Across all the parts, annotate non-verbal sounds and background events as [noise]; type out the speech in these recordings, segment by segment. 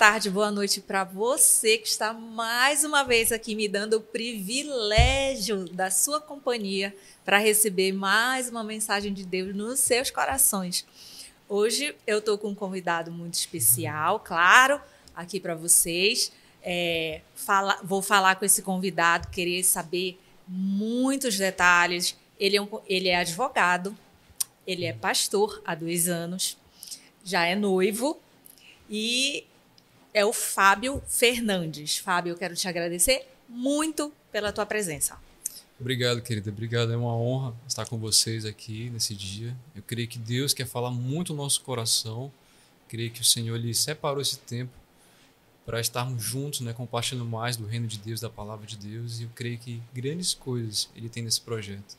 tarde, boa noite para você que está mais uma vez aqui me dando o privilégio da sua companhia para receber mais uma mensagem de Deus nos seus corações. Hoje eu estou com um convidado muito especial, claro, aqui para vocês. É, fala, vou falar com esse convidado, querer saber muitos detalhes. Ele é, um, ele é advogado, ele é pastor há dois anos, já é noivo e é o Fábio Fernandes. Fábio, eu quero te agradecer muito pela tua presença. Obrigado, querida. Obrigado. É uma honra estar com vocês aqui nesse dia. Eu creio que Deus quer falar muito no nosso coração. Eu creio que o Senhor lhe separou esse tempo para estarmos juntos, né, compartilhando mais do reino de Deus, da palavra de Deus. E eu creio que grandes coisas Ele tem nesse projeto.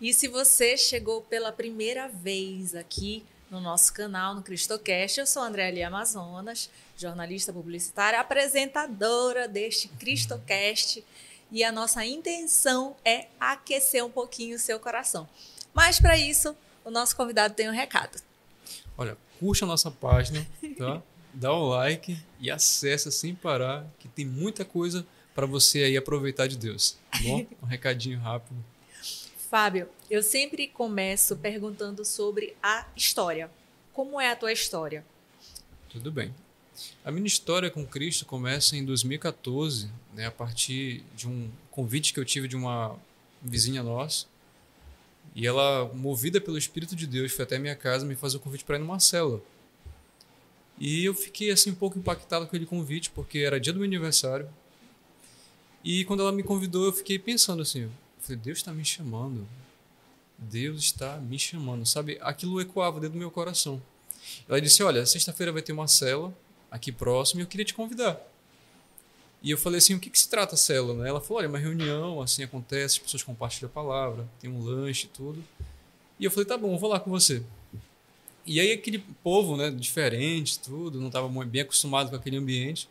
E se você chegou pela primeira vez aqui no nosso canal, no CristoCast. Eu sou Andréa Lia Amazonas, jornalista publicitária, apresentadora deste CristoCast. E a nossa intenção é aquecer um pouquinho o seu coração. Mas para isso, o nosso convidado tem um recado. Olha, curte a nossa página, tá? [laughs] Dá o like e acessa sem parar, que tem muita coisa para você aí aproveitar de Deus. Tá bom? [laughs] Um recadinho rápido. Fábio, eu sempre começo perguntando sobre a história. Como é a tua história? Tudo bem. A minha história com Cristo começa em 2014, né, a partir de um convite que eu tive de uma vizinha nossa. E ela, movida pelo Espírito de Deus, foi até minha casa me fazer o convite para ir numa célula. E eu fiquei assim um pouco impactado com aquele convite, porque era dia do meu aniversário. E quando ela me convidou, eu fiquei pensando assim, falei, Deus está me chamando. Deus está me chamando, sabe? Aquilo ecoava dentro do meu coração. Ela disse: Olha, sexta-feira vai ter uma célula aqui próximo e eu queria te convidar. E eu falei assim: O que, que se trata a célula? Né? Ela falou: Olha, é uma reunião, assim acontece, as pessoas compartilham a palavra, tem um lanche e tudo. E eu falei: Tá bom, vou lá com você. E aí aquele povo, né, diferente, tudo, não estava bem acostumado com aquele ambiente,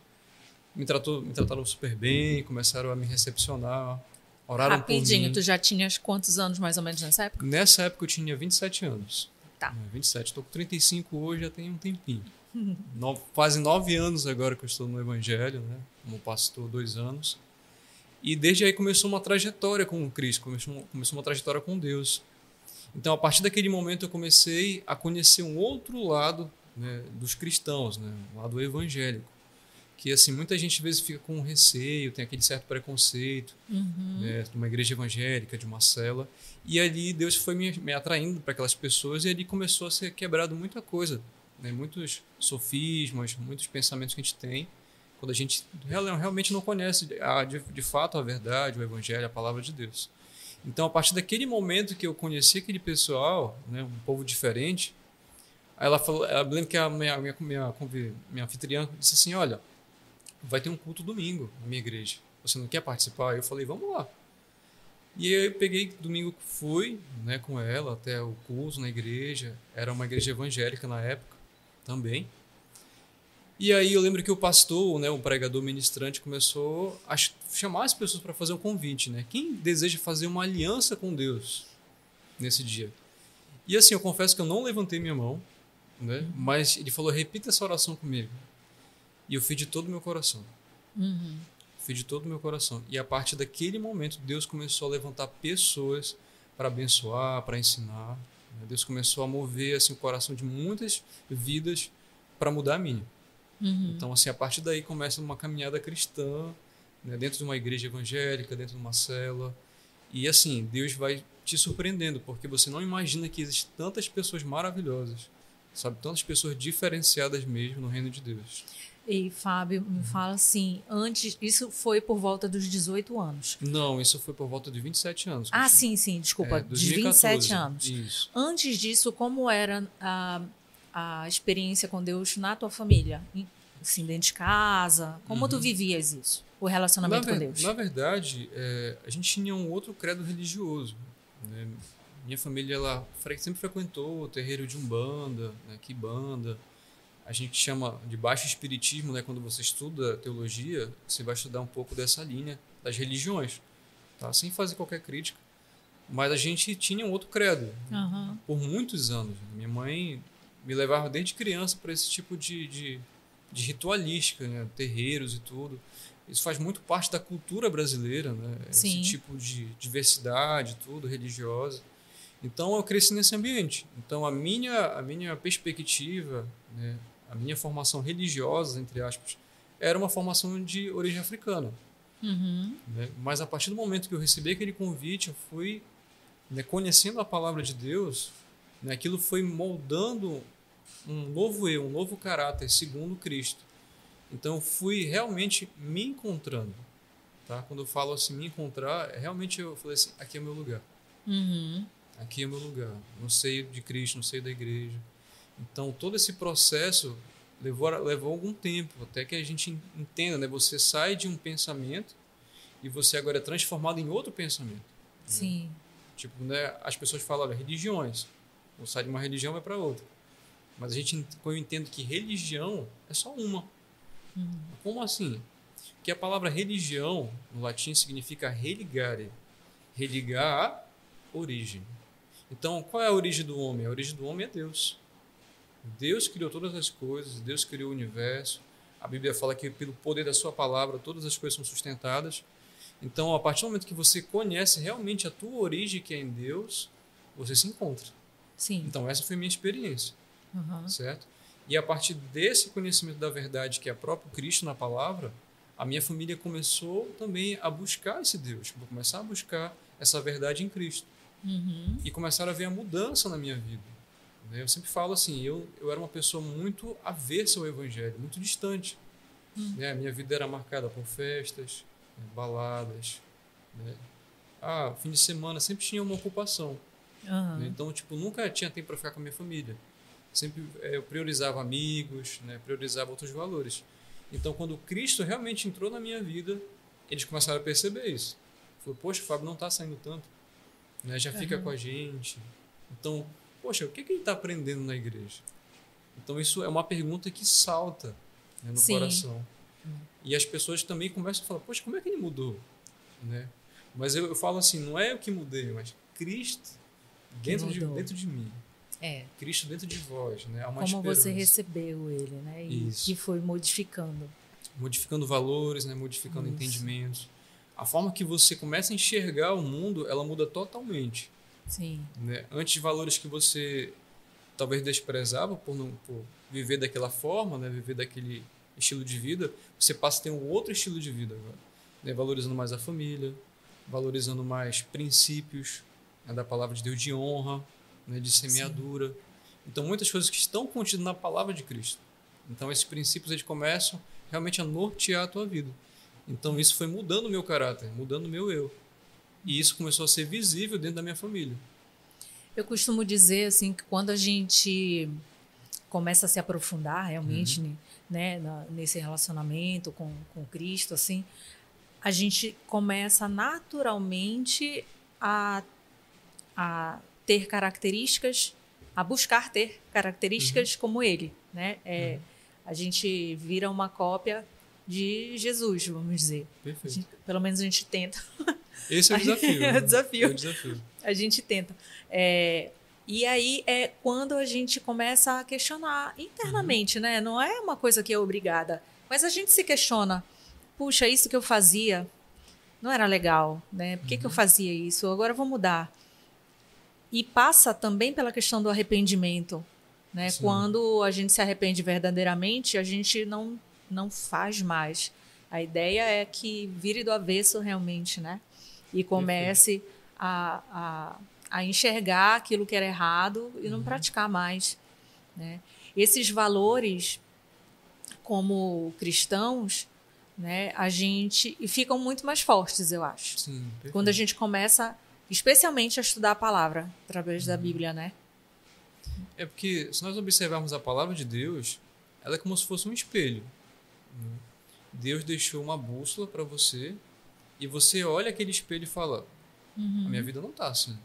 me tratou, me trataram super bem, começaram a me recepcionar, Oraram Rapidinho, tu já tinhas quantos anos mais ou menos nessa época? Nessa época eu tinha 27 anos. Tá. 27. Estou com 35 hoje, já tem um tempinho. [laughs] no, quase nove anos agora que eu estou no Evangelho, né? Como pastor, dois anos. E desde aí começou uma trajetória com o Cristo, começou, começou uma trajetória com Deus. Então, a partir daquele momento, eu comecei a conhecer um outro lado né, dos cristãos, né, o lado evangélico que assim muita gente às vezes fica com receio, tem aquele certo preconceito, uhum. né, de uma igreja evangélica, de uma cela, e ali Deus foi me, me atraindo para aquelas pessoas e ali começou a ser quebrado muita coisa, né, muitos sofismas, muitos pensamentos que a gente tem quando a gente realmente não conhece a, de, de fato a verdade, o evangelho, a palavra de Deus. Então, a partir daquele momento que eu conheci aquele pessoal, né, um povo diferente, ela falou, eu lembro que a minha, minha, minha, minha anfitriã disse assim, olha, vai ter um culto domingo na minha igreja. Você não quer participar? Eu falei, vamos lá. E aí eu peguei, domingo fui né, com ela até o culto na igreja. Era uma igreja evangélica na época também. E aí eu lembro que o pastor, né, o pregador ministrante, começou a chamar as pessoas para fazer um convite. Né? Quem deseja fazer uma aliança com Deus nesse dia? E assim, eu confesso que eu não levantei minha mão, né? mas ele falou, repita essa oração comigo. E eu fiz de todo o meu coração. Uhum. Fiz de todo o meu coração. E a partir daquele momento, Deus começou a levantar pessoas para abençoar, para ensinar. Né? Deus começou a mover assim, o coração de muitas vidas para mudar a minha. Uhum. Então, assim, a partir daí começa uma caminhada cristã, né? dentro de uma igreja evangélica, dentro de uma cela. E assim, Deus vai te surpreendendo, porque você não imagina que existem tantas pessoas maravilhosas, sabe? Tantas pessoas diferenciadas mesmo no reino de Deus. E Fábio, me fala assim, antes, isso foi por volta dos 18 anos? Não, isso foi por volta de 27 anos. Ah, sim, sim, desculpa, é, de 27 anos. Isso. Antes disso, como era a, a experiência com Deus na tua família? Assim, dentro de casa, como uhum. tu vivias isso? O relacionamento na com Deus? Na verdade, é, a gente tinha um outro credo religioso. Né? Minha família ela sempre frequentou o terreiro de Umbanda, né, Kibanda, a gente chama de baixo espiritismo, né? Quando você estuda teologia, você vai estudar um pouco dessa linha das religiões, tá? Sem fazer qualquer crítica. Mas a gente tinha um outro credo uhum. por muitos anos. Minha mãe me levava desde criança para esse tipo de, de, de ritualística, né? terreiros e tudo. Isso faz muito parte da cultura brasileira, né? Sim. esse tipo de diversidade, tudo religiosa. Então eu cresci nesse ambiente. Então a minha a minha perspectiva, né? A minha formação religiosa, entre aspas, era uma formação de origem africana. Uhum. Né? Mas a partir do momento que eu recebi aquele convite, eu fui né, conhecendo a palavra de Deus, né, aquilo foi moldando um novo eu, um novo caráter segundo Cristo. Então eu fui realmente me encontrando. Tá? Quando eu falo assim, me encontrar, é realmente eu falei assim, aqui é o meu lugar. Uhum. Aqui é o meu lugar, no seio de Cristo, no seio da igreja. Então todo esse processo levou, levou algum tempo, até que a gente entenda, né? Você sai de um pensamento e você agora é transformado em outro pensamento. Sim. Tipo, né, as pessoas falam, olha, religiões. Ou sai de uma religião vai para outra. Mas a gente, eu entendo que religião é só uma. Uhum. Como assim? Que a palavra religião no latim significa religare. Religar a origem. Então, qual é a origem do homem? A origem do homem é Deus. Deus criou todas as coisas, Deus criou o universo. A Bíblia fala que pelo poder da sua palavra todas as coisas são sustentadas. Então, a partir do momento que você conhece realmente a tua origem que é em Deus, você se encontra. Sim. Então, essa foi a minha experiência, Uhum. certo? E a partir desse conhecimento da verdade que é próprio Cristo na palavra, a minha família começou também a buscar esse Deus, começar a buscar essa verdade em Cristo Uhum. e começaram a ver a mudança na minha vida. Né? Eu sempre falo assim, eu, eu era uma pessoa muito avessa ao evangelho, muito distante. né? A minha vida era marcada por festas, né? baladas. Né? Ah, fim de semana sempre tinha uma ocupação. Uhum. né? Então, tipo, nunca tinha tempo para ficar com a minha família. Sempre eh, eu priorizava amigos, né? priorizava outros valores. Então, quando Cristo realmente entrou na minha vida, eles começaram a perceber isso. Falou, poxa, o Fábio não está saindo tanto, né? já fica Uhum. com a gente. Então, poxa, o que, que ele está aprendendo na igreja? Então, isso é uma pergunta que salta né, no Sim. coração. E as pessoas também começam a falar, poxa, como é que ele mudou? Né? Mas eu, eu falo assim, não é eu que mudei, mas Cristo dentro de, dentro de mim. É. Cristo dentro de vós, né? Há uma Como você esperança. recebeu ele, né? E Isso. que foi modificando. modificando valores, né? modificando Isso. entendimentos. A forma que você começa a enxergar o mundo, ela muda totalmente. Sim. Né? Antes, valores que você talvez desprezava por, não, por viver daquela forma, né? viver daquele estilo de vida, você passa a ter um outro estilo de vida agora. Né? Valorizando mais a família, valorizando mais princípios né? da palavra de Deus de honra, né? de semeadura. Então, muitas coisas que estão contidas na palavra de Cristo. Então, esses princípios eles começam realmente a nortear a tua vida. Então, isso foi mudando o meu caráter, mudando o meu eu. E isso começou a ser visível dentro da minha família. Eu costumo dizer assim que quando a gente começa a se aprofundar realmente Uhum. né, na- nesse relacionamento com, com Cristo, assim, a gente começa naturalmente a, a ter características, a buscar ter características como Ele, né? É, A gente vira uma cópia de Jesus, vamos dizer. Perfeito. gente- pelo menos a gente tenta. Esse é o [laughs] desafio. É o né? desafio. É o desafio. A gente tenta. É, e aí é quando a gente começa a questionar internamente, né? Não é uma coisa que é obrigada, mas a gente se questiona. Puxa, isso que eu fazia não era legal, né? Por que, que eu fazia isso? Agora eu vou mudar. E passa também pela questão do arrependimento, né? Sim. Quando a gente se arrepende verdadeiramente, a gente não não faz mais. A ideia é que vire do avesso realmente, né? E comece a, a, a enxergar aquilo que era errado e não praticar mais. Né? Esses valores, como cristãos, né, a gente e ficam muito mais fortes, eu acho. Sim. Quando a gente começa, especialmente, a estudar a palavra através Uhum. da Bíblia, né? É porque se nós observarmos a palavra de Deus, ela é como se fosse um espelho. Né? Deus deixou uma bússola para você e você olha aquele espelho e fala: Uhum. a minha vida não está assim.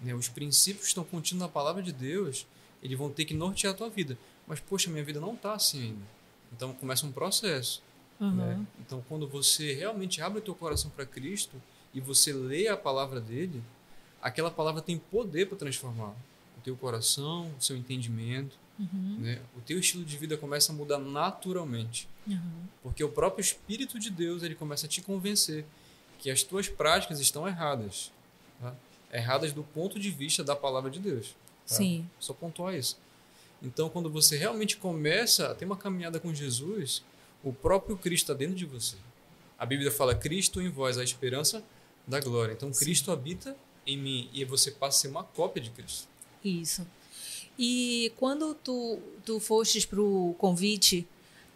Né? Os princípios que estão contidos na palavra de Deus, eles vão ter que nortear a tua vida. Mas, poxa, minha vida não está assim ainda. Então começa um processo. Uhum. né? Então, quando você realmente abre o teu coração para Cristo e você lê a palavra dele, aquela palavra tem poder para transformar o teu coração, o seu entendimento. Uhum. Né? O teu estilo de vida começa a mudar naturalmente. Uhum. Porque o próprio Espírito de Deus ele começa a te convencer que as tuas práticas estão erradas. Tá? Erradas do ponto de vista da palavra de Deus. Tá? Sim. Só pontuar isso. Então, quando você realmente começa a ter uma caminhada com Jesus, o próprio Cristo está dentro de você. A Bíblia fala: Cristo em vós, a esperança da glória. Então, Sim. Cristo habita em mim e você passa a ser uma cópia de Cristo. Isso. E quando tu, tu fostes para o convite,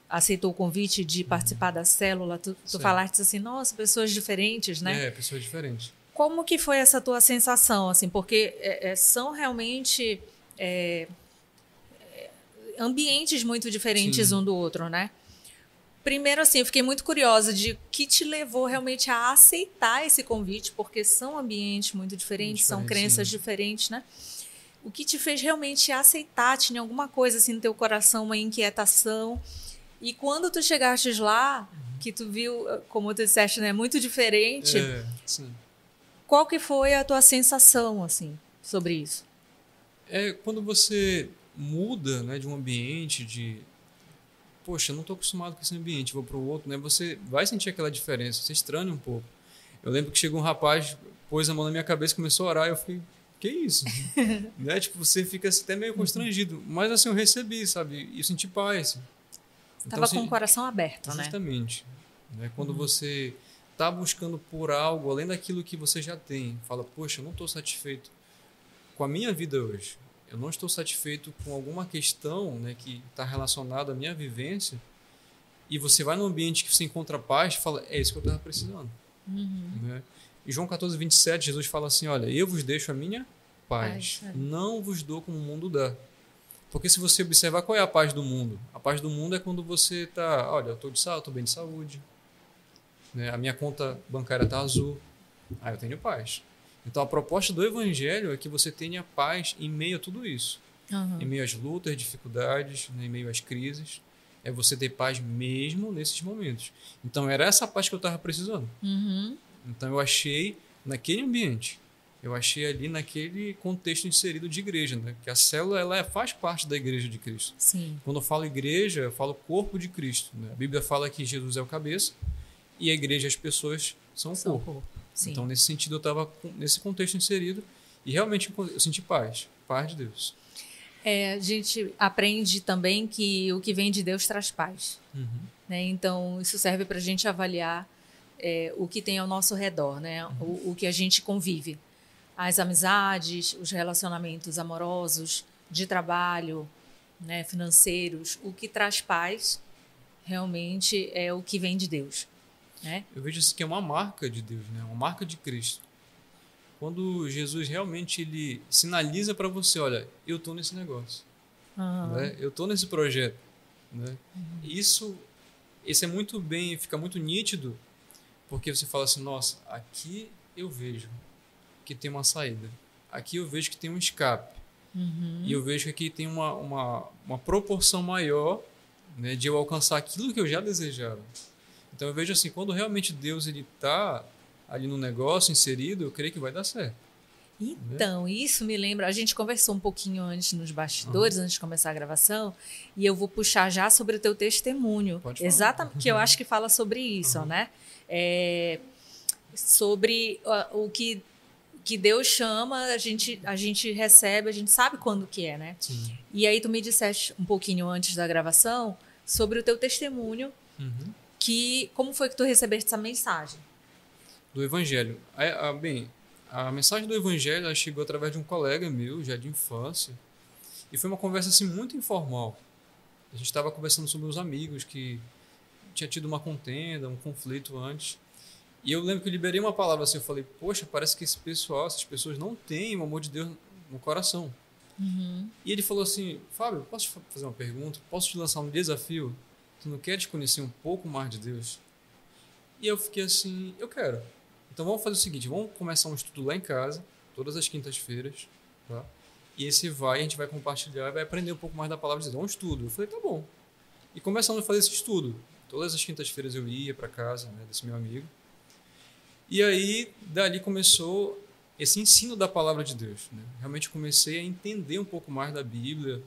aceitou o convite de participar uhum. da célula, tu, tu falaste assim, nossa, pessoas diferentes, né? É, pessoas diferentes. Como que foi essa tua sensação, assim? Porque é, é, são realmente é, é ambientes muito diferentes Sim. um do outro, né? Primeiro, assim, eu fiquei muito curiosa de que te levou realmente a aceitar esse convite, porque são ambientes muito diferentes, são crenças sim. diferentes, né? O que te fez realmente aceitar? Tinha alguma coisa assim no teu coração, uma inquietação? E quando tu chegastes lá, uhum. que tu viu, como tu disseste, né, muito diferente. É, sim. Qual que foi a tua sensação assim sobre isso? É quando você muda, né, de um ambiente de poxa, eu não estou acostumado com esse ambiente, vou para o outro, né? Você vai sentir aquela diferença, você estranha um pouco. Eu lembro que chegou um rapaz, pôs a mão na minha cabeça, começou a orar, eu fiquei, que isso? [laughs] né? Tipo, você fica até meio constrangido. Mas assim, eu recebi, sabe? E eu senti paz. Estava então, com assim, o coração aberto, justamente, né? Justamente. Né? Quando uhum. você está buscando por algo além daquilo que você já tem, fala, poxa, eu não estou satisfeito com a minha vida hoje eu não estou satisfeito com alguma questão né, que está relacionada à minha vivência, e você vai num ambiente que você encontra paz e fala, é isso que eu estava precisando. Uhum. Né? E João 14, 27, Jesus fala assim, olha, eu vos deixo a minha paz, paz não vos dou como o mundo dá. Porque se você observar qual é a paz do mundo, a paz do mundo é quando você está, olha, eu estou de saúde, estou bem de saúde, né? a minha conta bancária está azul, aí eu tenho paz. Então a proposta do evangelho é que você tenha paz em meio a tudo isso. Uhum. Em meio às lutas, dificuldades, né, em meio às crises. É você ter paz mesmo nesses momentos. Então era essa paz que eu estava precisando. Uhum. Então eu achei naquele ambiente. Eu achei ali naquele contexto inserido de igreja, né? Que a célula ela é, faz parte da igreja de Cristo. Sim. Quando eu falo igreja, eu falo corpo de Cristo. Né? A Bíblia fala que Jesus é o cabeça e a igreja as pessoas são o corpo. corpo. Sim. Então, nesse sentido, eu estava nesse contexto inserido e realmente eu senti paz, paz de Deus. É, a gente aprende também que o que vem de Deus traz paz. Uhum. Né? Então, isso serve para a gente avaliar é, o que tem ao nosso redor, né? O, o, que a gente convive. As amizades, os relacionamentos amorosos, de trabalho, né? financeiros. O que traz paz realmente é o que vem de Deus. Né? Eu vejo isso que é uma marca de Deus, né? uma marca de Cristo. Quando Jesus realmente ele sinaliza para você, olha, eu estou nesse negócio, uhum. né? eu estou nesse projeto. Né? Uhum. Isso, esse é muito bem, fica muito nítido, porque você fala assim, nossa, aqui eu vejo que tem uma saída, aqui eu vejo que tem um escape, uhum. e eu vejo que aqui tem uma, uma, uma proporção maior né, de eu alcançar aquilo que eu já desejava. Então eu vejo assim, quando realmente Deus ele está ali no negócio inserido, eu creio que vai dar certo. Então, né? isso me lembra. A gente conversou um pouquinho antes nos bastidores, uhum. antes de começar a gravação, e eu vou puxar já sobre o teu testemunho. Pode Exatamente, que eu [laughs] acho que fala sobre isso, uhum. né? É, sobre o que, que Deus chama, a gente, a gente recebe, a gente sabe quando que é, né? Sim. E aí tu me disseste um pouquinho antes da gravação sobre o teu testemunho. Uhum que como foi que tu recebeste essa mensagem? Do Evangelho. A, a, bem, a mensagem do Evangelho chegou através de um colega meu, já de infância, e foi uma conversa assim muito informal. A gente estava conversando sobre os amigos que tinha tido uma contenda, um conflito antes. E eu lembro que eu liberei uma palavra assim, eu falei, poxa, parece que esse pessoal, essas pessoas não têm o amor de Deus no coração. Uhum. E ele falou assim, Fábio, posso te fazer uma pergunta? Posso te lançar um desafio? Tu não queres conhecer um pouco mais de Deus? E eu fiquei assim, eu quero. Então vamos fazer o seguinte, vamos começar um estudo lá em casa, todas as quintas-feiras, tá? E esse vai, a gente vai compartilhar vai aprender um pouco mais da palavra de Deus. É um estudo. Eu falei, tá bom. E começando a fazer esse estudo. Todas as quintas-feiras eu ia para casa né, desse meu amigo. E aí, dali começou esse ensino da palavra de Deus. Né? Realmente comecei a entender um pouco mais da Bíblia,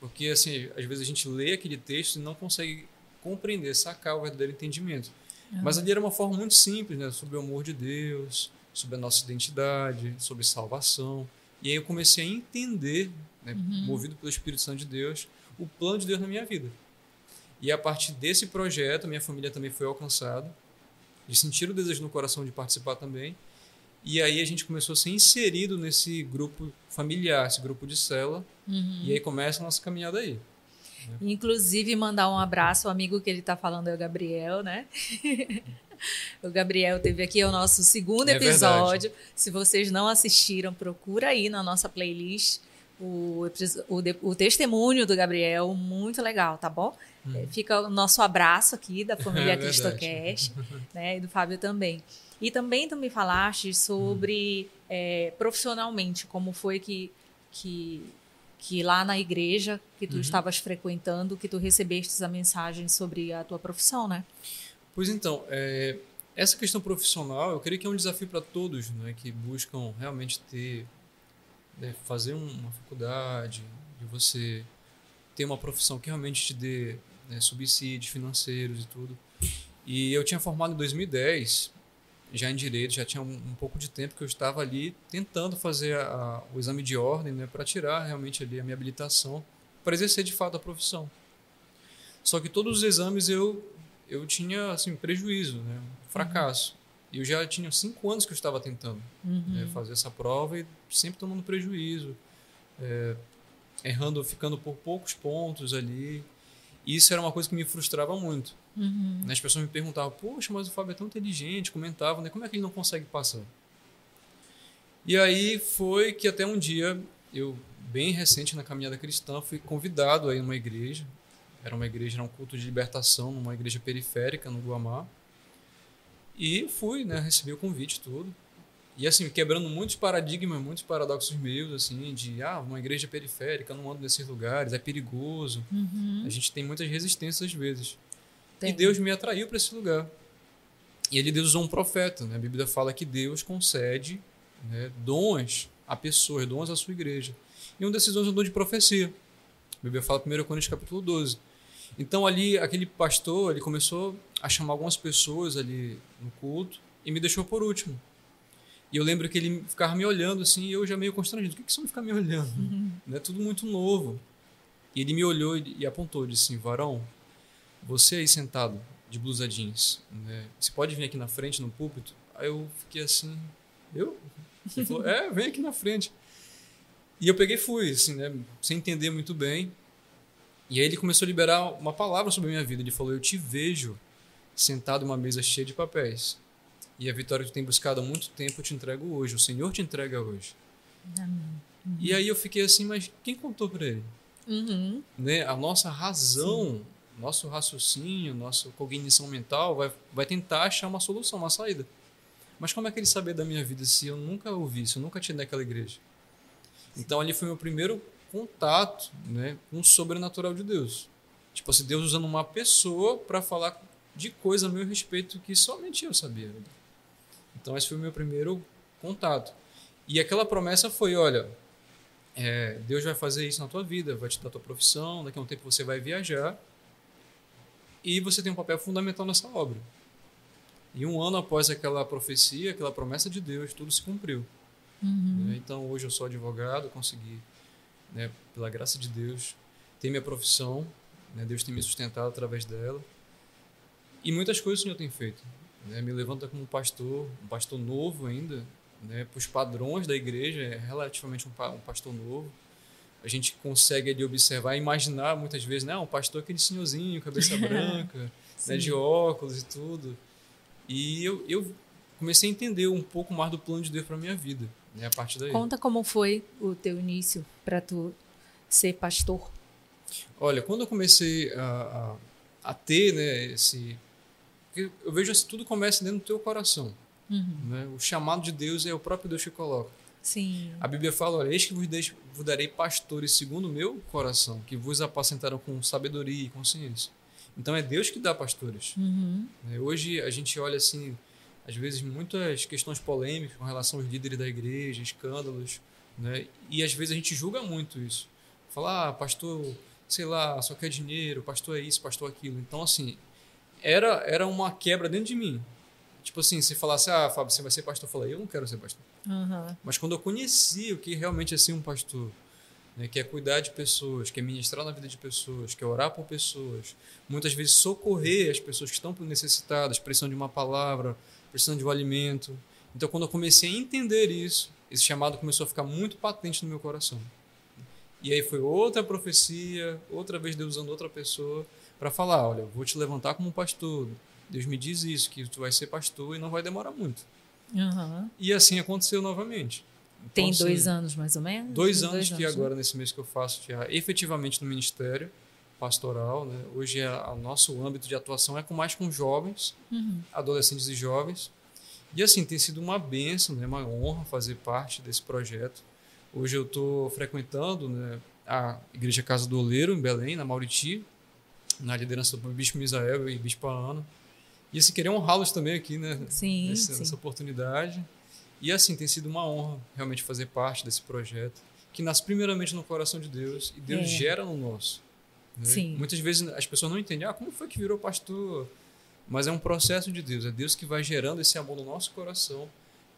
Porque, assim, às vezes a gente lê aquele texto e não consegue compreender, sacar o verdadeiro entendimento. Uhum. Mas ali era uma forma muito simples, né? Sobre o amor de Deus, sobre a nossa identidade, sobre salvação. E aí eu comecei a entender, né, uhum. movido pelo Espírito Santo de Deus, o plano de Deus na minha vida. E a partir desse projeto, minha família também foi alcançada, de sentir o desejo no coração de participar também. E aí a gente começou a ser inserido nesse grupo familiar, esse grupo de cela. Uhum. E aí começa a nossa caminhada aí. Inclusive, mandar um abraço, o amigo que ele está falando é o Gabriel, né? [laughs] o Gabriel teve aqui é o nosso segundo é episódio. Verdade. Se vocês não assistiram, procura aí na nossa playlist o, o, o testemunho do Gabriel, muito legal, tá bom? Hum. É, fica o nosso abraço aqui da família [laughs] é Cristocast, [laughs] né? E do Fábio também. E também tu me falaste sobre hum. é, profissionalmente, como foi que, que que lá na igreja que tu uhum. estavas frequentando, que tu recebestes a mensagem sobre a tua profissão, né? Pois então, é, essa questão profissional, eu creio que é um desafio para todos, né, que buscam realmente ter, né, fazer uma faculdade, de você ter uma profissão que realmente te dê né, subsídios financeiros e tudo. E eu tinha formado em 2010 já em direito, já tinha um, um, pouco de tempo que eu estava ali tentando fazer a, a, o exame de ordem, né, para tirar realmente ali a minha habilitação, para exercer de fato a profissão. Só que todos os exames eu eu tinha assim prejuízo, né, fracasso. E eu já tinha cinco anos que eu estava tentando uhum. né, fazer essa prova e sempre tomando prejuízo, é, errando, ficando por poucos pontos ali. E isso era uma coisa que me frustrava muito. Uhum. As pessoas me perguntavam, poxa, mas o Fábio é tão inteligente, comentavam, né? Como é que ele não consegue passar? E aí foi que até um dia, eu, bem recente na caminhada cristã, fui convidado aí numa igreja. Era uma igreja, era um culto de libertação, numa igreja periférica no Guamá. E fui, né? Recebi o convite tudo. E assim, quebrando muitos paradigmas, muitos paradoxos meus, assim, de ah, uma igreja periférica, não ando nesses lugares, é perigoso. Uhum. A gente tem muitas resistências às vezes. Tem. E Deus me atraiu para esse lugar. E ele Deus usou um profeta. Né? A Bíblia fala que Deus concede né, dons a pessoas, dons à sua igreja. E um desses dons é o dom de profecia. A Bíblia fala 1 Coríntios capítulo 12. Então ali, aquele pastor, ele começou a chamar algumas pessoas ali no culto e me deixou por último. E eu lembro que ele ficava me olhando assim, e eu já meio constrangido. O que, que você vai ficar me olhando? Uhum. É tudo muito novo. E ele me olhou e apontou, disse assim, varão, você aí sentado de blusa jeans, né? Você pode vir aqui na frente no púlpito? Aí eu fiquei assim, eu? Ele falou, é, vem aqui na frente. E eu peguei e fui, assim, né? Sem entender muito bem. E aí ele começou a liberar uma palavra sobre a minha vida. Ele falou, eu te vejo sentado em uma mesa cheia de papéis. E a vitória que tu tem buscado há muito tempo eu te entrego hoje. O Senhor te entrega hoje. Uhum. E aí eu fiquei assim, mas quem contou para ele? Uhum. Né? A nossa razão Sim nosso raciocínio, nossa cognição mental vai, vai tentar achar uma solução, uma saída. Mas como é que ele sabia da minha vida se eu nunca ouvi, se eu nunca tinha naquela igreja? Então ali foi meu primeiro contato né, com o sobrenatural de Deus. Tipo assim, Deus usando uma pessoa para falar de coisa a meu respeito que somente eu sabia. Então esse foi o meu primeiro contato. E aquela promessa foi, olha, é, Deus vai fazer isso na tua vida, vai te dar tua profissão, daqui a um tempo você vai viajar e você tem um papel fundamental nessa obra. E um ano após aquela profecia, aquela promessa de Deus, tudo se cumpriu. Uhum. Né? Então hoje eu sou advogado, consegui, né, pela graça de Deus, ter minha profissão. Né? Deus tem me sustentado através dela. E muitas coisas o Senhor tem feito. Né? Me levanta como um pastor, um pastor novo ainda, né? para os padrões da igreja, é relativamente um, um pastor novo a gente consegue ali observar e imaginar muitas vezes, né? Um pastor aquele senhorzinho, cabeça [laughs] branca, né, de óculos e tudo. E eu, eu comecei a entender um pouco mais do plano de Deus para minha vida, né? A partir daí. Conta como foi o teu início para tu ser pastor. Olha, quando eu comecei a, a, a ter, né, esse eu vejo assim, tudo começa dentro do teu coração. Uhum. Né? O chamado de Deus é o próprio Deus que coloca. Sim. A Bíblia fala: olha, eis que vos, deixo, vos darei pastores segundo o meu coração, que vos apacentarão com sabedoria e consciência. Então é Deus que dá pastores. Uhum. É, hoje a gente olha assim, às vezes, muitas questões polêmicas com relação aos líderes da igreja, escândalos, né? e às vezes a gente julga muito isso. Falar, ah, pastor sei lá, só quer dinheiro, pastor é isso, pastor é aquilo. Então, assim, era, era uma quebra dentro de mim. Tipo assim, se falasse, ah, Fábio, você vai ser pastor, eu falei, eu não quero ser pastor. Uhum. Mas quando eu conheci o que realmente é ser um pastor, né, que é cuidar de pessoas, que é ministrar na vida de pessoas, que é orar por pessoas, muitas vezes socorrer as pessoas que estão necessitadas, precisando de uma palavra, precisando de um alimento. Então, quando eu comecei a entender isso, esse chamado começou a ficar muito patente no meu coração. E aí foi outra profecia, outra vez Deus usando outra pessoa para falar, olha, eu vou te levantar como um pastor. Deus me diz isso, que tu vai ser pastor e não vai demorar muito. Uhum. E assim aconteceu novamente. Então, Tem assim, dois anos mais ou menos? Dois, dois anos, que agora, nesse mês que eu faço já efetivamente no ministério pastoral. Né? Hoje é, o nosso âmbito de atuação é com mais com jovens, uhum. adolescentes e jovens. E assim, tem sido uma benção, né? uma honra fazer parte desse projeto. Hoje eu estou frequentando né, a Igreja Casa do Oleiro, em Belém, na Mauriti, na liderança do Bispo Misael e Bispo Ana. E assim, queria honrá-los também aqui né, sim, nessa, sim. nessa oportunidade. E assim, tem sido uma honra realmente fazer parte desse projeto, que nasce primeiramente no coração de Deus e Deus é. gera no nosso. Né? Sim. Muitas vezes as pessoas não entendem, ah, como foi que virou pastor? Mas é um processo de Deus, é Deus que vai gerando esse amor no nosso coração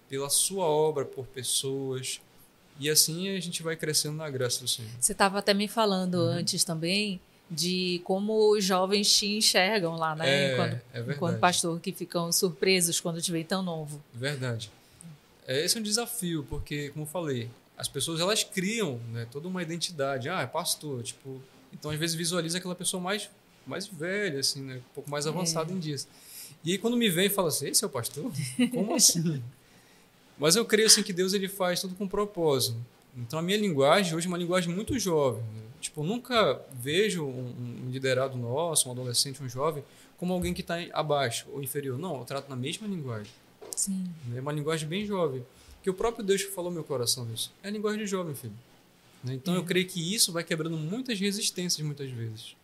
pela sua obra, por pessoas. E assim a gente vai crescendo na graça do Senhor. Você estava até me falando uhum. antes também de como os jovens te enxergam lá, né? É, enquanto, é enquanto pastor, que ficam surpresos quando te veem tão novo. Verdade. É, esse é um desafio, porque, como eu falei, as pessoas elas criam né, toda uma identidade. Ah, é pastor. Tipo, então, às vezes, visualiza aquela pessoa mais mais velha, assim, né? Um pouco mais avançada é. em dias. E aí quando me vem e fala assim, esse é o pastor? [laughs] Como assim? Mas eu creio assim que Deus ele faz tudo com propósito. Então a minha linguagem hoje é uma linguagem muito jovem. Né? Tipo, nunca vejo um, um, liderado nosso, um adolescente, um jovem, como alguém que está abaixo ou inferior. Não, eu trato na mesma linguagem. Sim. É uma linguagem bem jovem. Que o próprio Deus falou no meu coração isso. É a linguagem de jovem, filho. Né? Então é. eu creio que isso vai quebrando muitas resistências muitas vezes.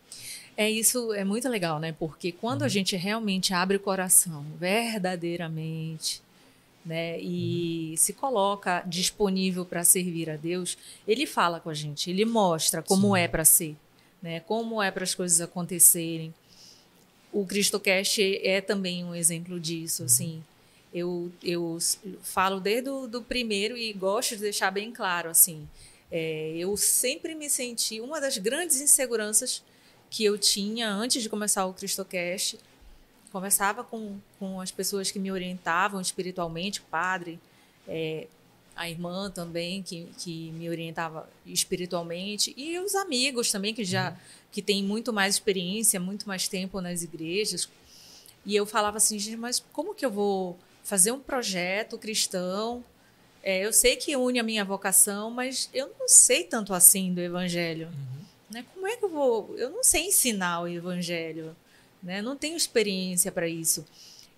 É isso, é muito legal, né? Porque quando uhum. a gente realmente abre o coração, verdadeiramente, né, e uhum. se coloca disponível para servir a Deus, ele fala com a gente, ele mostra como Sim. é para ser, né? Como é para as coisas acontecerem. O CristoCast é também um exemplo disso, uhum. assim. Eu, eu falo desde o do primeiro e gosto de deixar bem claro, assim. É, eu sempre me senti uma das grandes inseguranças que eu tinha antes de começar o Cristocast. Conversava com, com as pessoas que me orientavam espiritualmente, o padre, é, a irmã também, que, que me orientava espiritualmente, e os amigos também, que já uhum. que têm muito mais experiência, muito mais tempo nas igrejas. E eu falava assim, gente, mas como que eu vou fazer um projeto cristão? É, eu sei que une a minha vocação, mas eu não sei tanto assim do evangelho. Uhum. Né? Como é que eu vou? Eu não sei ensinar o evangelho, né? Não tenho experiência para isso.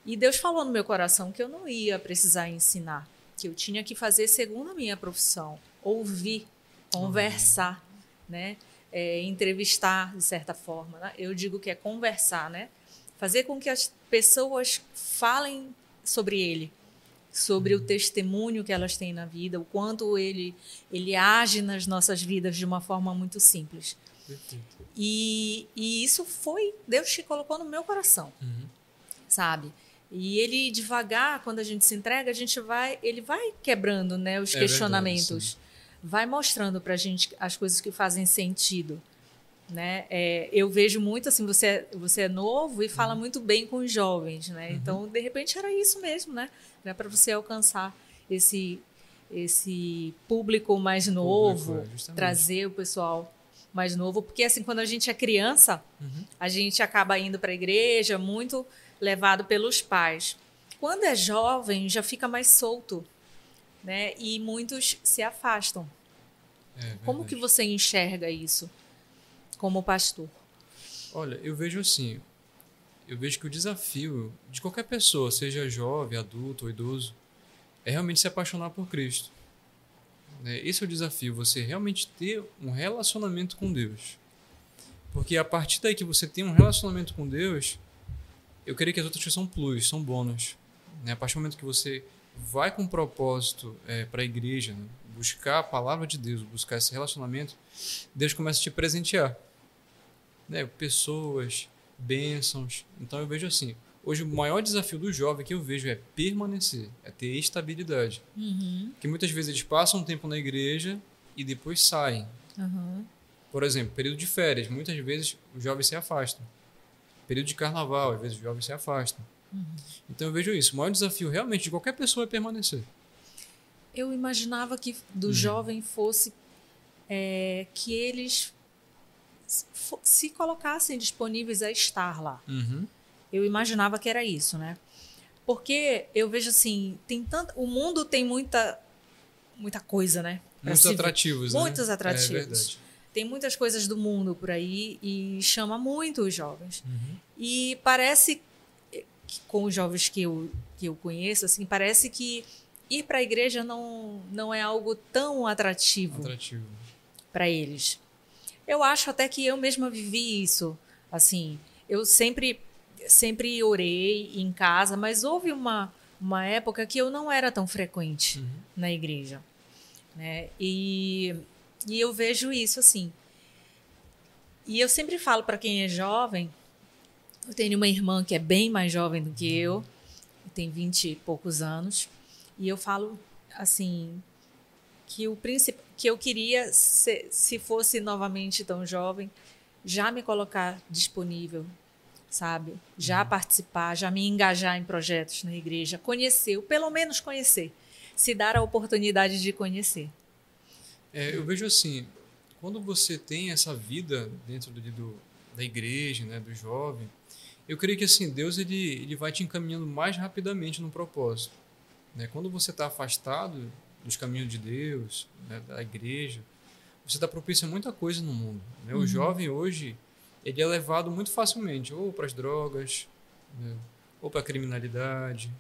E Deus falou no meu coração que eu não ia precisar ensinar, que eu tinha que fazer segundo a minha profissão, ouvir, conversar, uhum. né? É, entrevistar de certa forma. Né? Eu digo que é conversar, né? Fazer com que as pessoas falem sobre Ele, sobre o testemunho que elas têm na vida, o quanto ele ele age nas nossas vidas de uma forma muito simples. E, e isso foi, Deus te colocou no meu coração, uhum. sabe? E ele devagar, quando a gente se entrega, a gente vai, ele vai quebrando, né, os é questionamentos, verdade, vai mostrando para a gente as coisas que fazem sentido, né? É, eu vejo muito assim, você você é novo e fala uhum. muito bem com os jovens, né? Uhum. Então, de repente era isso mesmo, né? Era para você alcançar esse esse público mais novo, público, é, trazer o pessoal mais novo, porque assim, quando a gente é criança, uhum. a gente acaba indo para a igreja muito levado pelos pais. Quando é jovem, já fica mais solto, né? E muitos se afastam. É, Como que você enxerga isso como pastor? Olha, eu vejo assim, eu vejo que o desafio de qualquer pessoa, seja jovem, adulto ou idoso, é realmente se apaixonar por Cristo. Né? Esse é o desafio, você realmente ter um relacionamento com Deus. Porque a partir daí que você tem um relacionamento com Deus, eu creio que as outras coisas são plus, são bônus. Né? A partir do momento que você vai com um propósito é, para a igreja, né? buscar a palavra de Deus, buscar esse relacionamento, Deus começa a te presentear. Né, pessoas, bênçãos. Então eu vejo assim, hoje o maior desafio do jovem que eu vejo é permanecer, é ter estabilidade. Uhum. Porque muitas vezes eles passam um tempo na igreja e depois saem. Uhum. Por exemplo, período de férias, muitas vezes os jovens se afastam. Período de carnaval, às vezes os jovens se afastam. Uhum. Então eu vejo isso. O maior desafio realmente de qualquer pessoa é permanecer. Eu imaginava que do Uhum. jovem fosse é, que eles se colocassem disponíveis a estar lá. Uhum. Eu imaginava que era isso, né? Porque eu vejo assim, tem tanto, o mundo tem muita muita coisa, né? Pra Muitos atrativos, né? Muitos atrativos. É. Tem muitas coisas do mundo por aí e chama muito os jovens. Uhum. E parece que com os jovens que eu, que eu conheço, assim, parece que ir para a igreja não, não é algo tão atrativo Atrativo. para eles. Eu acho até que eu mesma vivi isso. Assim, eu sempre sempre orei em casa, mas houve uma uma época que eu não era tão frequente Uhum. na igreja, né? E e eu vejo isso assim. E eu sempre falo para quem é jovem, eu tenho uma irmã que é bem mais jovem do que eu, tem 20 e poucos anos, e eu falo assim que o príncipe que eu queria se, se fosse novamente tão jovem, já me colocar disponível, sabe? Já participar, já me engajar em projetos na igreja, conhecer, ou pelo menos conhecer, se dar a oportunidade de conhecer. É, eu vejo assim, quando você tem essa vida dentro do, do- da igreja, né, do jovem, eu creio que assim Deus ele, ele vai te encaminhando mais rapidamente no propósito. Né? Quando você está afastado dos caminhos de Deus, né, da igreja, você está propício a muita coisa no mundo. Né? O jovem hoje ele é levado muito facilmente ou para as drogas, né, ou para a criminalidade.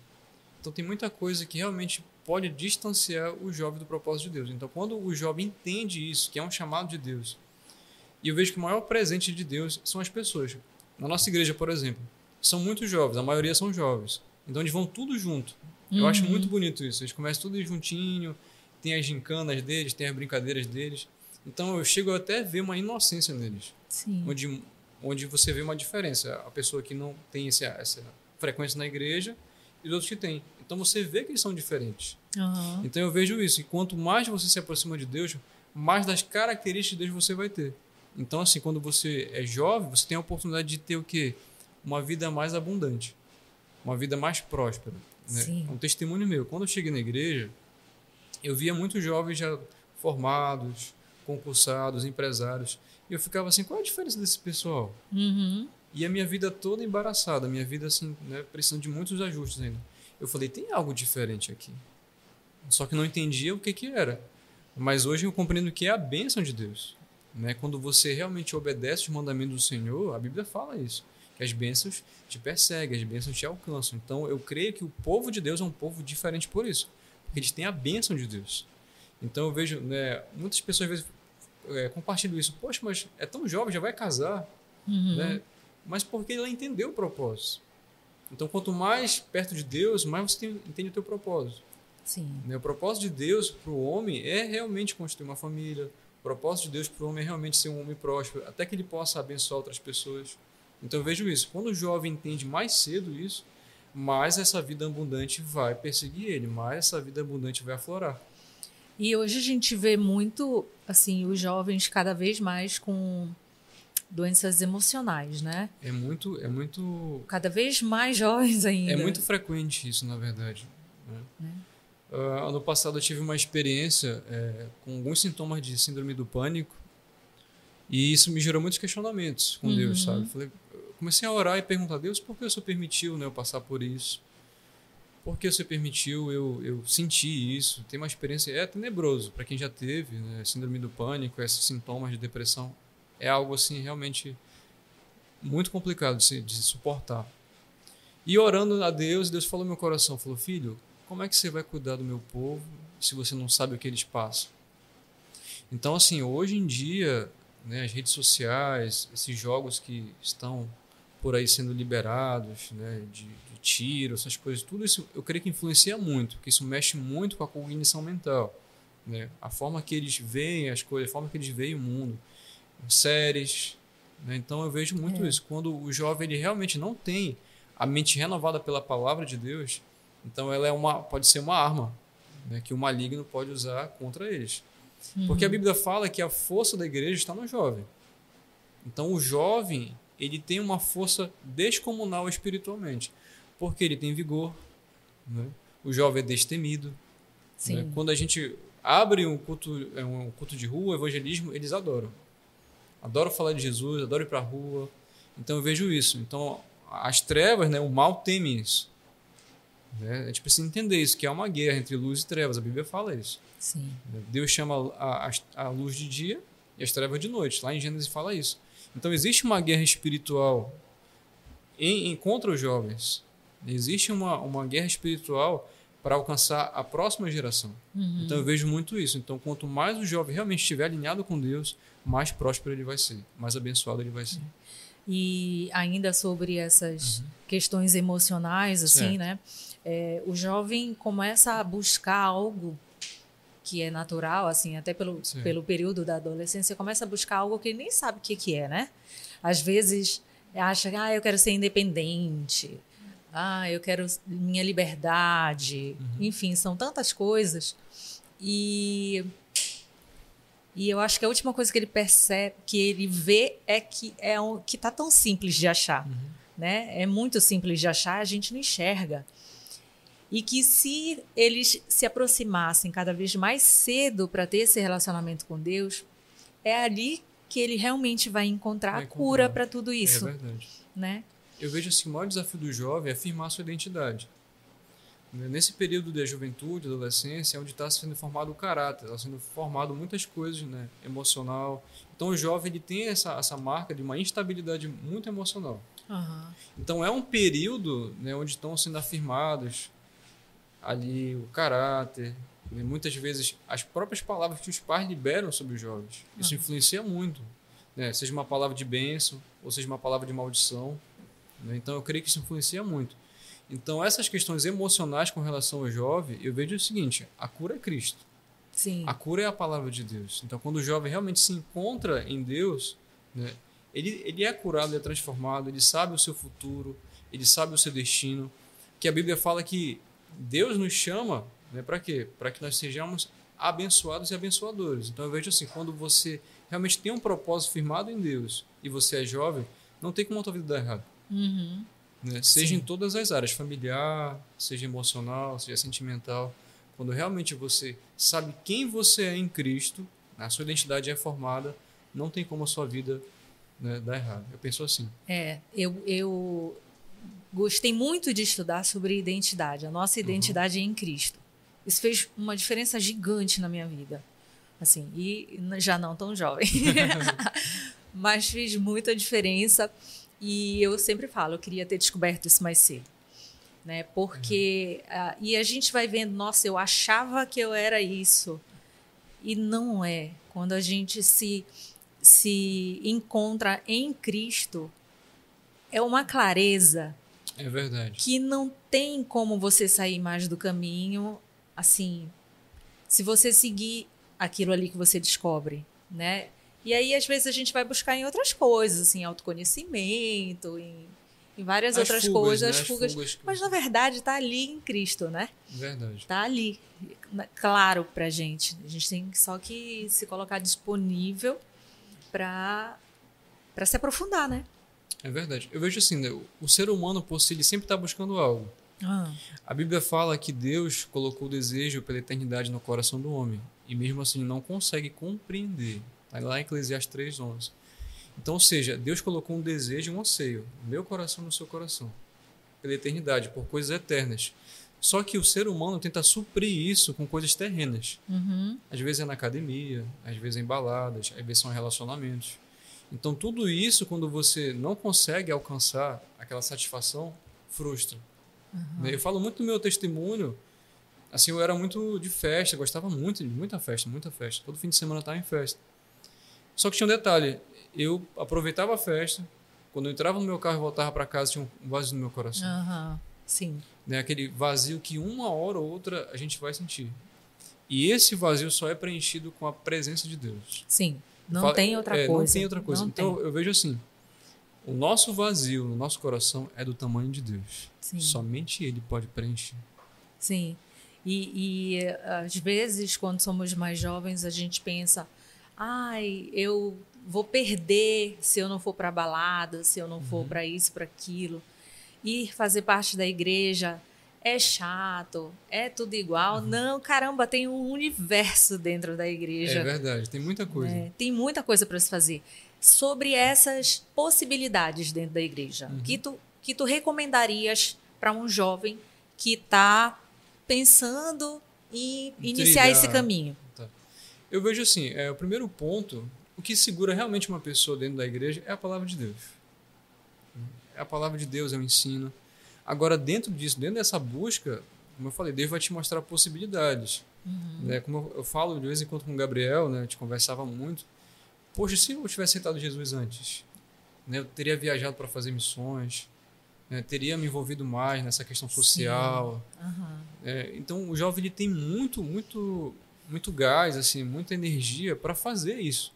Então tem muita coisa que realmente pode distanciar o jovem do propósito de Deus. Então quando o jovem entende isso, que é um chamado de Deus, e eu vejo que o maior presente de Deus são as pessoas. Na nossa igreja, por exemplo, são muitos jovens, a maioria são jovens. Então eles vão tudo junto. Eu acho muito bonito isso. Eles começam tudo juntinho, tem as gincanas deles, tem as brincadeiras deles. Então eu chego até a ver uma inocência neles, Sim. onde, onde você vê uma diferença. A pessoa que não tem esse, essa frequência na igreja e os outros que têm. Então você vê que eles são diferentes. Aham. Então eu vejo isso. E quanto mais você se aproxima de Deus, mais das características de Deus você vai ter. Então, assim, quando você é jovem, você tem a oportunidade de ter o quê? Uma vida mais abundante. Uma vida mais próspera. Né? Um testemunho meu. Quando eu cheguei na igreja, eu via muitos jovens já formados, concursados, empresários. E eu ficava assim, qual é a diferença desse pessoal? Uhum. E a minha vida toda embaraçada, a minha vida assim, né, precisando de muitos ajustes ainda. Eu falei, tem algo diferente aqui. Só que não entendia o que que era. Mas hoje eu compreendo que é a bênção de Deus. Né? Quando você realmente obedece os mandamentos do Senhor, a Bíblia fala isso. Que as bênçãos te perseguem, as bênçãos te alcançam. Então eu creio que o povo de Deus é um povo diferente por isso. Porque eles têm a bênção de Deus. Então eu vejo, né, muitas pessoas às vezes é, compartilham isso. Poxa, mas é tão jovem, já vai casar. Uhum. Né? Mas porque ela entendeu o propósito. Então, quanto mais perto de Deus, mais você tem, entende o teu propósito. Sim. né? O propósito de Deus para o homem é realmente construir uma família. O propósito de Deus para o homem é realmente ser um homem próspero, até que ele possa abençoar outras pessoas. Então, eu vejo isso. Quando o jovem entende mais cedo isso, mais essa vida abundante vai perseguir ele, mais essa vida abundante vai aflorar. E hoje a gente vê muito, assim, os jovens cada vez mais com doenças emocionais, né? É muito, é muito Cada vez mais jovens ainda. É muito frequente isso, na verdade. né? Ah, ano passado eu tive uma experiência é, com alguns sintomas de síndrome do pânico e isso me gerou muitos questionamentos com Deus, sabe? Falei, comecei a orar e perguntar a Deus por que o Senhor permitiu né, eu passar por isso? Por que o Senhor permitiu eu, eu sentir isso? Tem uma experiência, é tenebroso para quem já teve né, síndrome do pânico, esses sintomas de depressão. É algo assim realmente muito complicado de de suportar. E orando a Deus, Deus falou no meu coração, falou, filho, como é que você vai cuidar do meu povo se você não sabe o que eles passam? Então, assim, hoje em dia, né, as redes sociais, esses jogos que estão por aí sendo liberados, né, de, de tiro, essas coisas, tudo isso eu creio que influencia muito, porque isso mexe muito com a cognição mental, né? A forma que eles veem as coisas, a forma que eles veem o mundo, séries, Né? Então eu vejo muito é. isso. Quando o jovem ele realmente não tem a mente renovada pela palavra de Deus, então ela é uma, pode ser uma arma né, que o maligno pode usar contra eles. Uhum. Porque a Bíblia fala que a força da igreja está no jovem. Então o jovem ele tem uma força descomunal espiritualmente, porque ele tem vigor. Né? O jovem é destemido. Né? Quando a gente abre um culto, é, um culto de rua, evangelismo, eles adoram. Adoram falar de Jesus, adoram ir para a rua. Então eu vejo isso. Então as trevas, né, o mal teme isso. Né? A gente precisa entender isso, que é uma guerra entre luz e trevas. A Bíblia fala isso. Sim. Deus chama a, a, a luz de dia e as trevas de noite. Lá em Gênesis fala isso. Então existe uma guerra espiritual em, em contra os jovens. Existe uma, uma guerra espiritual para alcançar a próxima geração. Uhum. Então eu vejo muito isso. Então quanto mais o jovem realmente estiver alinhado com Deus, mais próspero ele vai ser, mais abençoado ele vai ser. E ainda sobre essas uhum. questões emocionais, assim, certo. né? É, o jovem começa a buscar algo que é natural, assim, até pelo, pelo período da adolescência, começa a buscar algo que ele nem sabe o que, que é, né? Às vezes acha que ah, eu quero ser independente, ah, eu quero minha liberdade, uhum. enfim, são tantas coisas. E e eu acho que a última coisa que ele percebe, que ele vê é que é um, que tá tão simples de achar, uhum. né? É muito simples de achar, a gente não enxerga. E que se eles se aproximassem cada vez mais cedo para ter esse relacionamento com Deus, é ali que ele realmente vai encontrar vai a cura para tudo é isso. É verdade. Né? Eu vejo assim, o maior desafio do jovem é afirmar sua identidade. Nesse período da juventude, adolescência, é onde está sendo formado o caráter, está sendo formado muitas coisas, né? emocional. Então o jovem ele tem essa, essa marca de uma instabilidade muito emocional. Uhum. Então é um período né, onde estão sendo afirmados ali o caráter, e muitas vezes as próprias palavras que os pais liberam sobre os jovens. Isso uhum. influencia muito, né? seja uma palavra de bênção ou seja uma palavra de maldição. Né? Então eu creio que isso influencia muito. Então essas questões emocionais com relação ao jovem, eu vejo o seguinte: a cura é Cristo. Sim. A cura é a palavra de Deus. Então quando o jovem realmente se encontra em Deus, né? ele, ele é curado, ele é transformado, ele sabe o seu futuro, ele sabe o seu destino. Que a Bíblia fala que Deus nos chama né, para quê? Para que nós sejamos abençoados e abençoadores. Então eu vejo assim, quando você realmente tem um propósito firmado em Deus e você é jovem, não tem como a tua vida dar errado. Uhum. Né? Seja Sim. em todas as áreas, familiar, seja emocional, seja sentimental. Quando realmente você sabe quem você é em Cristo, a sua identidade é formada, não tem como a sua vida né, dar errado. Eu penso assim. É, eu, eu gostei muito de estudar sobre identidade, a nossa uhum. identidade uhum. em Cristo. Isso fez uma diferença gigante na minha vida. Assim, e já não tão jovem. [laughs] Mas fez muita diferença e eu sempre falo, eu queria ter descoberto isso mais cedo. Né? Porque uhum. uh, e a gente vai vendo, nossa, eu achava que eu era isso. E não é. Quando a gente se se encontra em Cristo, é uma clareza é verdade. Que não tem como você sair mais do caminho, assim, se você seguir aquilo ali que você descobre, né? E aí, às vezes, a gente vai buscar em outras coisas, assim, autoconhecimento, em, em várias as outras fugas, coisas, né? as fugas. fugas Mas, na verdade, está ali em Cristo, né? Verdade. Está ali, claro pra gente. A gente tem só que se colocar disponível para se aprofundar, né? É verdade. Eu vejo assim, né, o ser humano por si ele sempre está buscando algo. Ah. A Bíblia fala que Deus colocou o desejo pela eternidade no coração do homem e mesmo assim não consegue compreender. Está lá em Eclesiastes 3:11. Então, ou seja, Deus colocou um desejo e um anseio no meu coração no seu coração pela eternidade, por coisas eternas. Só que o ser humano tenta suprir isso com coisas terrenas. Uhum. Às vezes é na academia, às vezes é em baladas, às vezes são relacionamentos. Então, tudo isso, quando você não consegue alcançar aquela satisfação, frustra. Uhum. Eu falo muito do meu testemunho. Assim, eu era muito de festa, gostava muito de muita festa, muita festa. Todo fim de semana estava em festa. Só que tinha um detalhe: eu aproveitava a festa, quando eu entrava no meu carro e voltava para casa, tinha um vazio no meu coração. Uhum. Sim. Né? Aquele vazio que uma hora ou outra a gente vai sentir. E esse vazio só é preenchido com a presença de Deus. Não Fala, tem outra é, coisa. Não tem outra coisa. Não então tem. eu vejo assim: O nosso vazio no nosso coração é do tamanho de Deus. Sim. Somente Ele pode preencher. Sim. E, e às vezes, quando somos mais jovens, a gente pensa: ai, eu vou perder se eu não for para balada, se eu não for para isso, para aquilo. Ir fazer parte da igreja é chato, é tudo igual. Não, caramba, tem um universo dentro da igreja. É verdade, tem muita coisa. É, tem muita coisa para se fazer. Sobre essas possibilidades dentro da igreja, que, tu, que tu recomendarias para um jovem que está pensando em iniciar esse caminho? Tá. Eu vejo assim, é, o primeiro ponto, o que segura realmente uma pessoa dentro da igreja é a palavra de Deus. É a palavra de Deus, é o ensino. Agora, dentro disso, dentro dessa busca, como eu falei, Deus vai te mostrar possibilidades. Né? Como eu, eu falo de vez em quando com o Gabriel, né? a gente conversava muito. Poxa, se eu tivesse aceitado Jesus antes, né? eu teria viajado para fazer missões, né? teria me envolvido mais nessa questão social. Aham. É, então o jovem ele tem muito, muito, muito gás, assim, muita energia para fazer isso.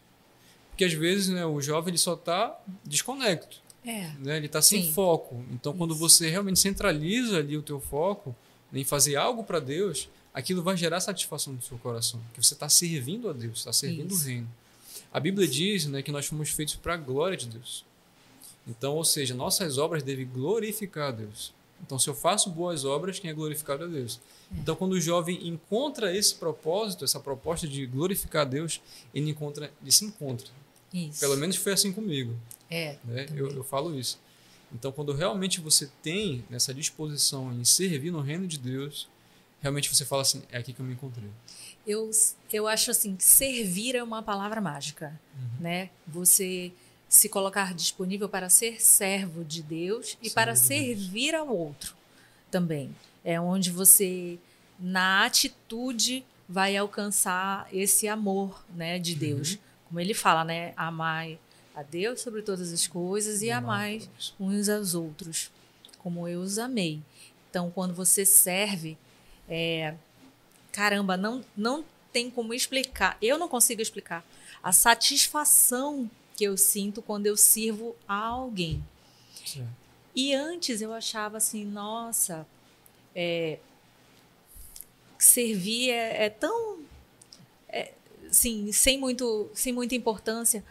Porque às vezes né, o jovem ele só está desconecto, É. né? ele está sem foco. Então quando Isso. você realmente centraliza ali o teu foco em fazer algo para Deus, aquilo vai gerar satisfação no seu coração, porque você está servindo a Deus, está servindo Isso. o reino. A Bíblia diz né, que nós fomos feitos para a glória de Deus. Então, ou seja, nossas obras devem glorificar a Deus. Então, se eu faço boas obras, quem é glorificado é Deus. Então, quando o jovem encontra esse propósito, essa proposta de glorificar a Deus, ele encontra, ele se encontra. Isso. Pelo menos foi assim comigo. É. Né? Eu, eu falo isso. Então, quando realmente você tem essa disposição em servir no reino de Deus, realmente você fala assim: é aqui que eu me encontrei. Eu, eu acho assim servir é uma palavra mágica, Uhum. né? Você se colocar disponível para ser servo de Deus e para servir ao outro também. É onde você na atitude vai alcançar esse amor, né, de Deus. Uhum. Como ele fala, né, amai a Deus sobre todas as coisas e amai uns aos outros, como eu os amei. Então, quando você serve, é, caramba, não, não tem como explicar. Eu não consigo explicar a satisfação que eu sinto quando eu sirvo a alguém. Certo. E antes eu achava assim, nossa, é, servir é, é tão, é, assim, sem muito, sem muita importância.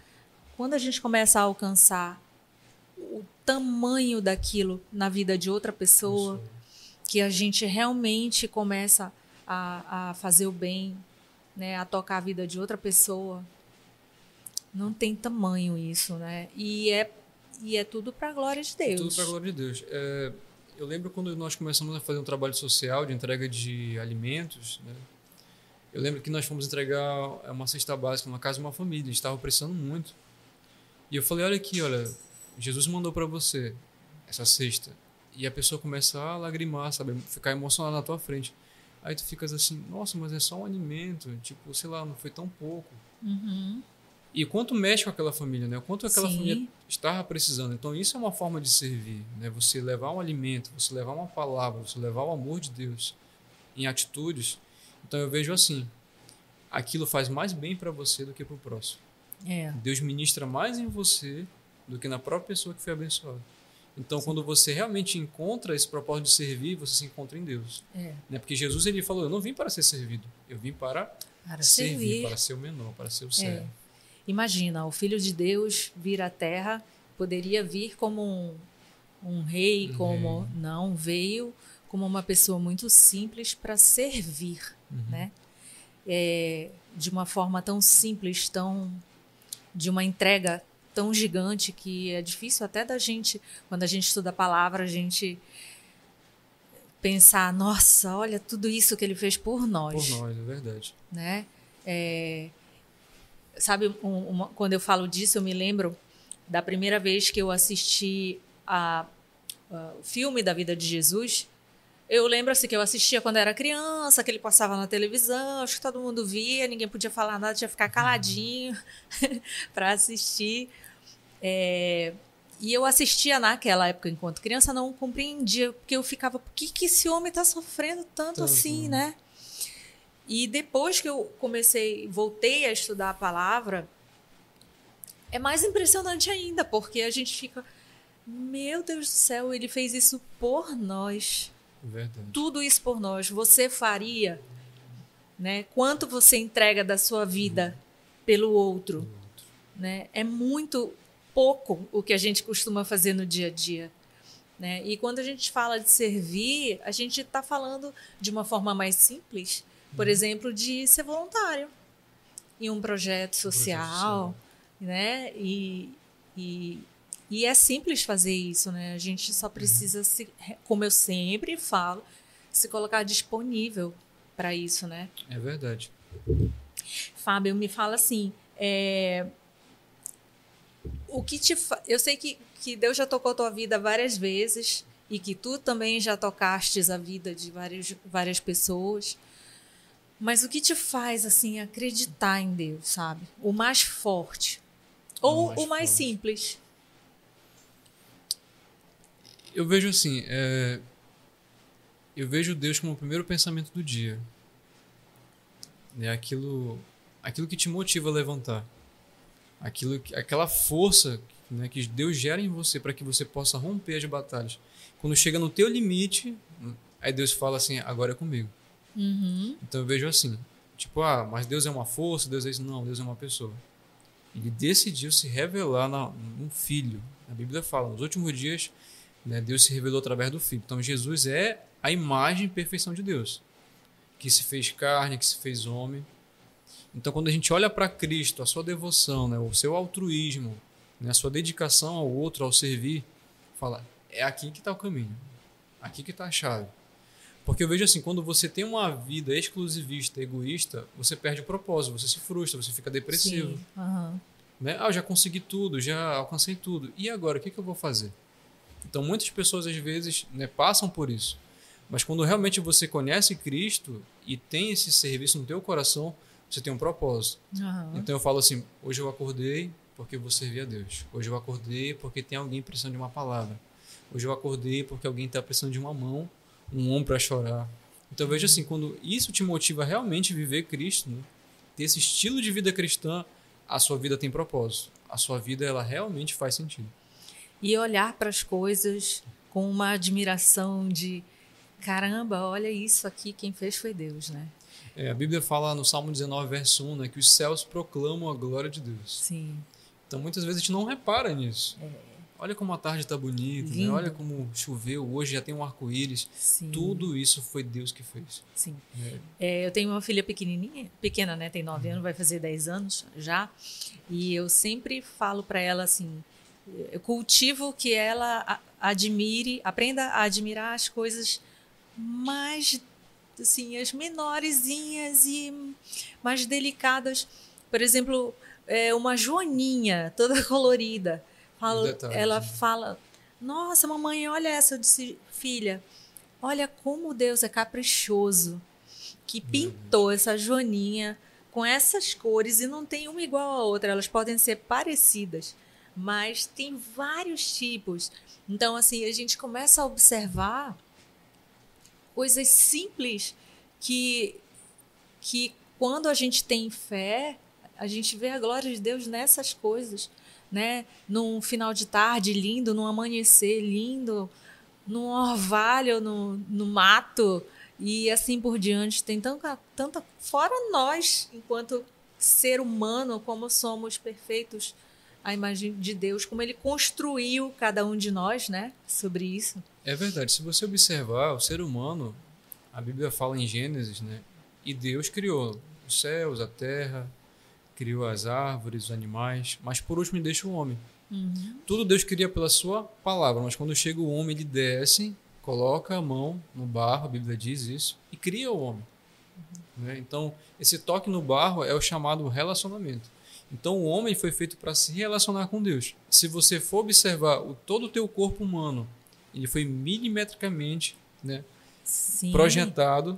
Quando a gente começa a alcançar o tamanho daquilo na vida de outra pessoa, que a gente realmente começa a, a fazer o bem, né, a tocar a vida de outra pessoa, não tem tamanho isso, né? E é e é tudo para a glória de Deus. Tudo para a glória de Deus. É, eu lembro quando nós começamos a fazer um trabalho social de entrega de alimentos, né? Eu lembro que nós fomos entregar uma cesta básica numa casa de uma família, a gente estava precisando muito. E eu falei, olha aqui, olha, Jesus mandou para você essa cesta. E a pessoa começa a lagrimar, sabe, ficar emocionada na tua frente. Aí tu ficas assim, nossa, mas é só um alimento, tipo, sei lá, não foi tão pouco. Uhum. E quanto mexe com aquela família, né? O quanto aquela Sim. família estava precisando. Então isso é uma forma de servir, né? Você levar um alimento, você levar uma palavra, você levar o amor de Deus em atitudes. Então eu vejo assim, aquilo faz mais bem para você do que para o próximo. É. Deus ministra mais em você do que na própria pessoa que foi abençoada. Então quando você realmente encontra esse propósito de servir, você se encontra em Deus, É. né? Porque Jesus ele falou, eu não vim para ser servido, eu vim para Para servir, servir. para ser o menor, para ser o servo. Imagina, o Filho de Deus vir à Terra, poderia vir como um, um rei, como. rei. Não, veio como uma pessoa muito simples para servir, Uhum. né? É, de uma forma tão simples, tão. De uma entrega tão gigante que é difícil até da gente, quando a gente estuda a palavra, a gente pensar, nossa, olha tudo isso que ele fez por nós Por nós, é verdade. né? É, sabe, um- uma- quando eu falo disso, eu me lembro da primeira vez que eu assisti a, a- o filme da vida de Jesus. Eu lembro assim que eu assistia quando era criança, que ele passava na televisão, acho que todo mundo via, ninguém podia falar nada, tinha que ficar caladinho [laughs] para assistir. É, e eu assistia naquela época, enquanto criança, não compreendia, porque eu ficava, por que, que esse homem está sofrendo tanto assim, né? né? E depois que eu comecei, voltei a estudar a palavra, é mais impressionante ainda, porque a gente fica. Meu Deus do céu, ele fez isso por nós. Verdade. Tudo isso por nós. Você faria, né? Quanto você entrega da sua vida pelo outro, né? É muito pouco o que a gente costuma fazer no dia a dia. Né? E quando a gente fala de servir, a gente está falando de uma forma mais simples, por exemplo, de ser voluntário em um projeto social, né? E, e, e é simples fazer isso, né? A gente só precisa se, como eu sempre falo, se colocar disponível para isso, né? É verdade. Fábio, me fala assim, é, o que te fa... eu sei que, que Deus já tocou tua vida várias vezes e que tu também já tocastes a vida de várias, várias pessoas. Mas o que te faz assim acreditar em Deus, sabe? O mais forte ou o mais, o mais simples? Eu vejo assim, é... eu vejo Deus como o primeiro pensamento do dia. É aquilo, aquilo que te motiva a levantar aquilo, aquela força né, que Deus gera em você para que você possa romper as batalhas. Quando chega no teu limite, aí Deus fala assim, agora é comigo. Uhum. Então eu vejo assim, tipo, ah, mas Deus é uma força, Deus é isso. Não, Deus é uma pessoa. Ele decidiu se revelar na, num filho. A Bíblia fala, nos últimos dias, né, Deus se revelou através do filho. Então Jesus é a imagem e perfeição de Deus, que se fez carne, que se fez homem. Então, quando a gente olha para Cristo, a sua devoção, né, o seu altruísmo, né, a sua dedicação ao outro, ao servir, fala, é aqui que está o caminho, aqui que está a chave. Porque eu vejo assim, quando você tem uma vida exclusivista, egoísta, você perde o propósito, você se frustra, você fica depressivo. Sim. Uhum. Né? Ah, eu já consegui tudo, já alcancei tudo. E agora, o que, que eu vou fazer? Então, muitas pessoas, às vezes, né, passam por isso. Mas quando realmente você conhece Cristo e tem esse serviço no teu coração, você tem um propósito. Uhum. Então eu falo assim: hoje eu acordei porque vou servir a Deus. Hoje eu acordei porque tem alguém precisando de uma palavra. Hoje eu acordei porque alguém está precisando de uma mão, um ombro para chorar. Então eu vejo assim: quando isso te motiva a realmente viver Cristo, né? ter esse estilo de vida cristã, a sua vida tem propósito. A sua vida ela realmente faz sentido. E olhar para as coisas com uma admiração de caramba, olha isso aqui, quem fez foi Deus, né? É, a Bíblia fala no Salmo 19, verso 1, né, que os céus proclamam a glória de Deus. Sim. Então muitas vezes a gente não repara nisso. É. Olha como a tarde está bonita, né? olha como choveu, hoje já tem um arco-íris. Tudo isso foi Deus que fez. Sim. É. É, eu tenho uma filha pequenininha, pequena, né? Tem 9 anos, vai fazer 10 anos já. E eu sempre falo para ela assim: eu cultivo que ela admire, aprenda a admirar as coisas mais assim, as menorzinhas e mais delicadas. Por exemplo, é, uma joaninha toda [laughs] colorida. Fala, ela fala: Nossa, mamãe, olha essa. Eu disse: Filha, olha como Deus é caprichoso que pintou essa joaninha com essas cores e não tem uma igual a outra. Elas podem ser parecidas, mas tem vários tipos. Então, assim, a gente começa a observar coisas simples que, que quando a gente tem fé, a gente vê a glória de Deus nessas coisas, né? Num final de tarde lindo, num amanhecer lindo, num orvalho, no, no mato e assim por diante. Tem tanta, tanta fora nós, enquanto ser humano, como somos perfeitos a imagem de Deus, como ele construiu cada um de nós, né? Sobre isso. É verdade. Se você observar, o ser humano, a Bíblia fala em Gênesis, né? E Deus criou os céus, a terra, criou as árvores, os animais, mas por último deixa o homem. Uhum. Tudo Deus cria pela sua palavra, mas quando chega o homem, ele desce, coloca a mão no barro, a Bíblia diz isso, e cria o homem. Uhum. Né? Então, esse toque no barro é o chamado relacionamento. Então, o homem foi feito para se relacionar com Deus. Se você for observar o, todo o teu corpo humano, ele foi milimetricamente né, projetado.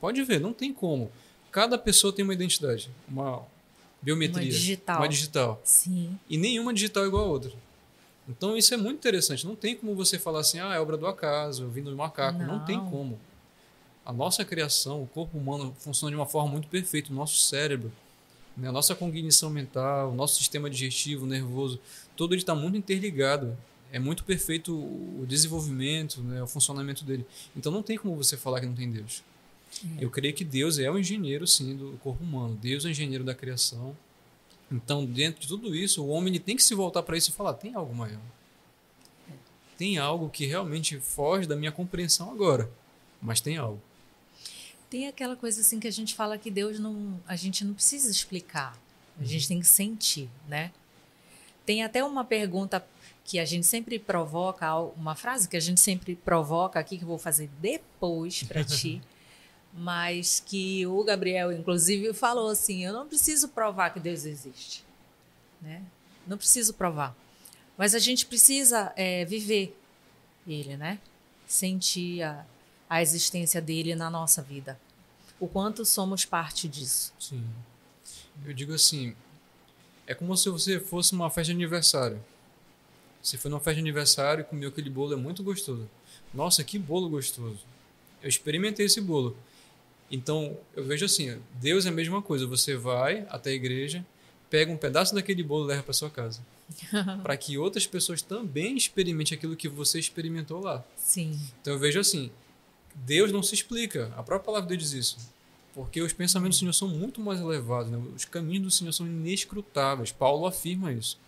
Pode ver, não tem como. Cada pessoa tem uma identidade, uma biometria, uma digital. Uma digital. Sim. E nenhuma digital é igual a outra. Então isso é muito interessante. Não tem como você falar assim, ah, é obra do acaso, vindo do macaco. Não. não tem como. A nossa criação, o corpo humano funciona de uma forma muito perfeita. O nosso cérebro, né, a nossa cognição mental, o nosso sistema digestivo, nervoso, todo ele está muito interligado. É muito perfeito o desenvolvimento, né, o funcionamento dele. Então não tem como você falar que não tem Deus. É. Eu creio que Deus é o engenheiro, sim, do corpo humano. Deus é o engenheiro da criação. Então, dentro de tudo isso, o homem tem que se voltar para isso e falar: tem algo maior. Tem algo que realmente foge da minha compreensão agora, mas tem algo. Tem aquela coisa assim que a gente fala que Deus não, a gente não precisa explicar, a gente uhum. tem que sentir, né? Tem até uma pergunta que a gente sempre provoca, uma frase que a gente sempre provoca aqui que eu vou fazer depois para [laughs] ti. mas que o Gabriel, inclusive, falou assim: eu não preciso provar que Deus existe, né? Não preciso provar, mas a gente precisa é, viver Ele, né? Sentir a, a existência dele na nossa vida, o quanto somos parte disso. Sim, eu digo assim, é como se você fosse uma festa de aniversário. Você foi numa festa de aniversário e comeu aquele bolo, é muito gostoso. Nossa, que bolo gostoso! Eu experimentei esse bolo então, eu vejo assim, Deus é a mesma coisa. Você vai até a igreja, pega um pedaço daquele bolo e leva para sua casa. [laughs] para que outras pessoas também experimentem aquilo que você experimentou lá. Sim. Então, eu vejo assim, Deus não se explica. A própria palavra de Deus diz isso. Porque os pensamentos do Senhor são muito mais elevados. Né? Os caminhos do Senhor são inescrutáveis. Paulo afirma isso.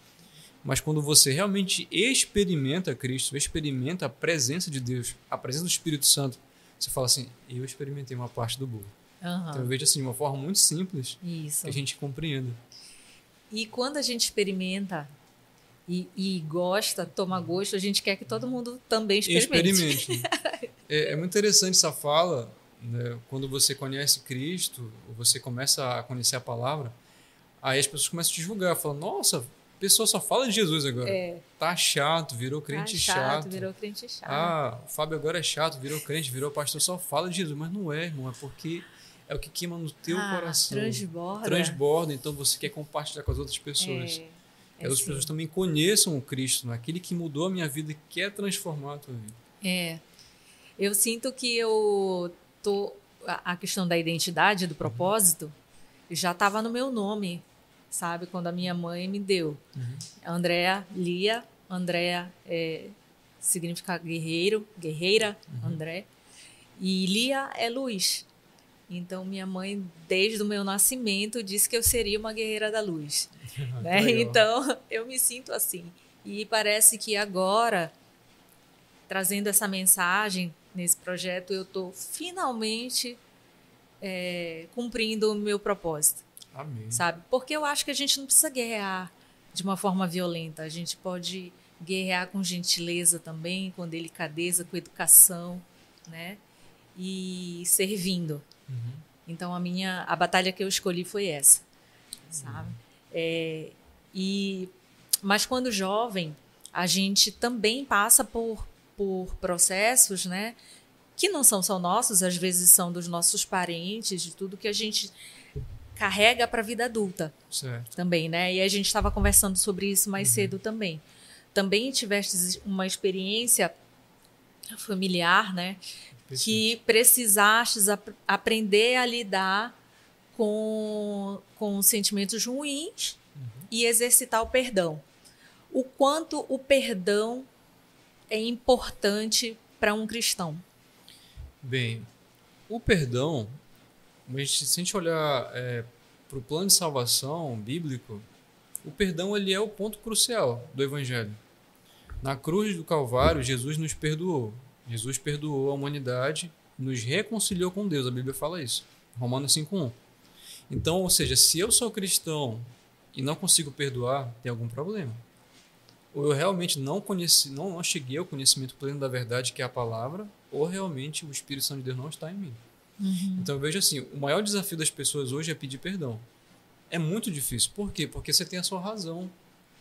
Mas quando você realmente experimenta Cristo, experimenta a presença de Deus, a presença do Espírito Santo, você fala assim, eu experimentei uma parte do bolo. Uhum. Então eu vejo assim, de uma forma muito simples Isso. que a gente compreenda. E quando a gente experimenta e, e, gosta, toma gosto, a gente quer que todo mundo também experimente. Experimente. [laughs] é, é, muito interessante essa fala, né? quando você conhece Cristo, ou você começa a conhecer a palavra, aí as pessoas começam a te julgar, falam, nossa, a pessoa só fala de Jesus agora. É. Tá chato, virou crente tá chato, chato. Virou crente chato. Ah, o Fábio agora é chato, virou crente, virou pastor, só fala de Jesus. Mas não é, irmão. É porque é o que queima no teu ah, coração. Transborda. Transborda, então você quer compartilhar com as outras pessoas. É, que as outras pessoas também conheçam o Cristo, né? aquele que mudou a minha vida e quer transformar a tua vida. É. Eu sinto que eu tô. A questão da identidade, do propósito, já estava no meu nome sabe? Quando a minha mãe me deu. Uhum. Andréa Lia, Andréa é, significa guerreiro, guerreira, uhum. André. E Lia é luz. Então, minha mãe, desde o meu nascimento, disse que eu seria uma guerreira da luz. [laughs] né? Então, [laughs] eu me sinto assim. E parece que agora, trazendo essa mensagem nesse projeto, eu estou finalmente é, cumprindo o meu propósito. Amém. Sabe? Porque eu acho que a gente não precisa guerrear de uma forma violenta. A gente pode guerrear com gentileza também, com delicadeza, com educação, né? E servindo. Uhum. Então a minha a batalha que eu escolhi foi essa, sabe? Uhum. É, e mas quando jovem a gente também passa por por processos, né? Que não são só nossos, às vezes são dos nossos parentes, de tudo que a gente carrega para a vida adulta certo. também, né? E a gente estava conversando sobre isso mais uhum. cedo também. Também tiveste uma experiência familiar, né? Que precisaste ap aprender a lidar com, com sentimentos ruins uhum. e exercitar o perdão. O quanto o perdão é importante para um cristão? Bem, o perdão se a gente olhar é, para o plano de salvação bíblico, o perdão ele é o ponto crucial do Evangelho. Na cruz do Calvário, Jesus nos perdoou. Jesus perdoou a humanidade, nos reconciliou com Deus. A Bíblia fala isso. Romanos 5.1. Então, ou seja, se eu sou cristão e não consigo perdoar, tem algum problema. Ou eu realmente não conheci, não, não cheguei ao conhecimento pleno da verdade que é a palavra, ou realmente o Espírito Santo de Deus não está em mim. Uhum. Então eu vejo assim, o maior desafio das pessoas hoje é pedir perdão. É muito difícil. Por quê? Porque você tem a sua razão,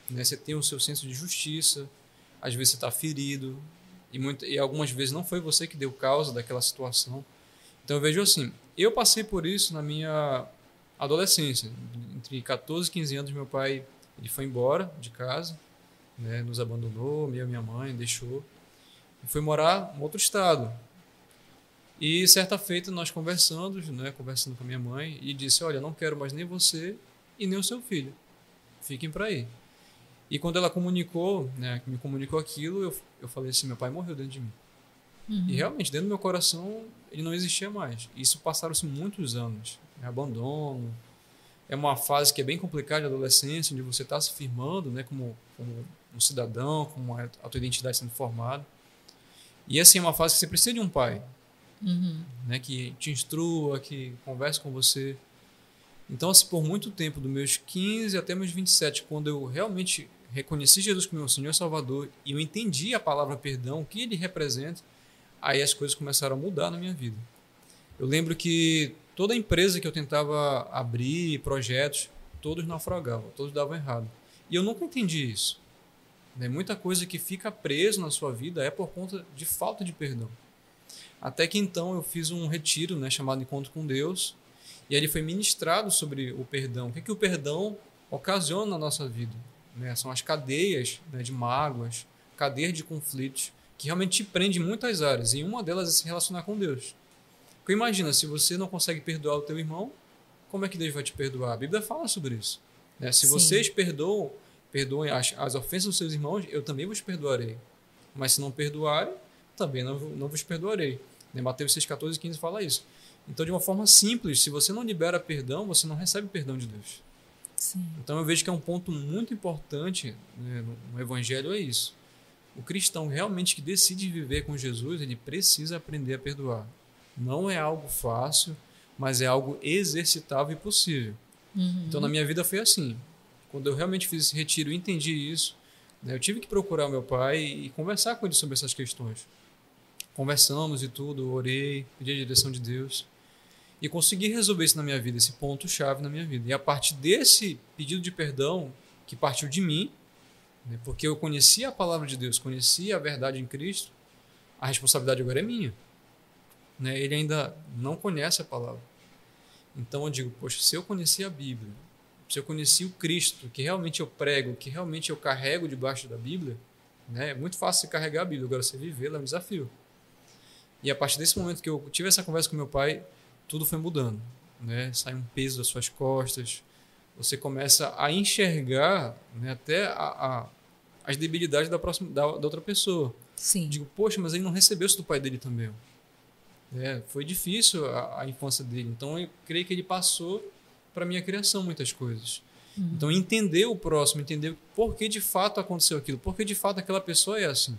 né? Você tem o seu senso de justiça. Às vezes você está ferido e, muito, e algumas vezes não foi você que deu causa daquela situação. Então eu vejo assim, eu passei por isso na minha adolescência, entre 14 e 15 anos meu pai ele foi embora de casa, né? Nos abandonou, minha minha mãe deixou e foi morar em outro estado. E certa feita nós conversando, né, conversando com a minha mãe, e disse: Olha, não quero mais nem você e nem o seu filho. Fiquem para aí. E quando ela comunicou, né, me comunicou aquilo, eu, eu falei assim, meu pai morreu dentro de mim. Uhum. E realmente, dentro do meu coração, ele não existia mais. Isso passaram-se muitos anos. Né? Abandono. É uma fase que é bem complicada de adolescência, onde você está se firmando né, como, como um cidadão, com a tua identidade sendo formada. E assim, é uma fase que você precisa de um pai, Uhum. né, que te instrua, que converse com você. Então, assim, por muito tempo, dos meus 15 até meus 27, quando eu realmente reconheci Jesus como meu Senhor e Salvador e eu entendi a palavra perdão, o que ele representa, aí as coisas começaram a mudar na minha vida. Eu lembro que toda empresa que eu tentava abrir, projetos, todos naufragavam, todos davam errado. E eu nunca entendi isso. Né? Muita coisa que fica preso na sua vida é por conta de falta de perdão. Até que então eu fiz um retiro né, chamado Encontro com Deus, e ali foi ministrado sobre o perdão. O que, que o perdão ocasiona na nossa vida? Né? São as cadeias né, de mágoas, cadeias de conflitos, que realmente te prende em muitas áreas, e uma delas é se relacionar com Deus. Porque imagina, se você não consegue perdoar o teu irmão, como é que Deus vai te perdoar? A Bíblia fala sobre isso. Né? Se Sim. vocês perdoam, perdoem as, as ofensas dos seus irmãos, eu também vos perdoarei. Mas se não perdoarem, também não, não vos perdoarei. Né? Mateus 6, 14 e 15 fala isso. Então, de uma forma simples, se você não libera perdão, você não recebe perdão de Deus. Sim. Então, eu vejo que é um ponto muito importante né, no, Evangelho é isso. O cristão realmente que decide viver com Jesus, ele precisa aprender a perdoar. Não é algo fácil, mas é algo exercitável e possível. Uhum. Então, na minha vida foi assim. Quando eu realmente fiz esse retiro e entendi isso, né, eu tive que procurar meu pai e conversar com ele sobre essas questões. Conversamos e tudo, orei, pedi a direção de Deus e consegui resolver isso na minha vida, esse ponto-chave na minha vida. E a partir desse pedido de perdão, que partiu de mim, né, porque eu conhecia a palavra de Deus, conhecia a verdade em Cristo, a responsabilidade agora é minha. Né? Ele ainda não conhece a palavra. Então eu digo, poxa, se eu conheci a Bíblia, se eu conheci o Cristo, que realmente eu prego, que realmente eu carrego debaixo da Bíblia, né? é muito fácil você carregar a Bíblia, agora você vivê-la é um desafio. E a partir desse momento que eu tive essa conversa com meu pai, tudo foi mudando. Né? Sai um peso das suas costas, você começa a enxergar né, até a, a, as debilidades da, próxima, da, da outra pessoa. Sim. Digo, poxa, mas ele não recebeu isso do pai dele também. É, foi difícil a, a, infância dele, então eu creio que ele passou para minha criação muitas coisas. Uhum. Então entender o próximo, entender por que de fato aconteceu aquilo, por que de fato aquela pessoa é assim.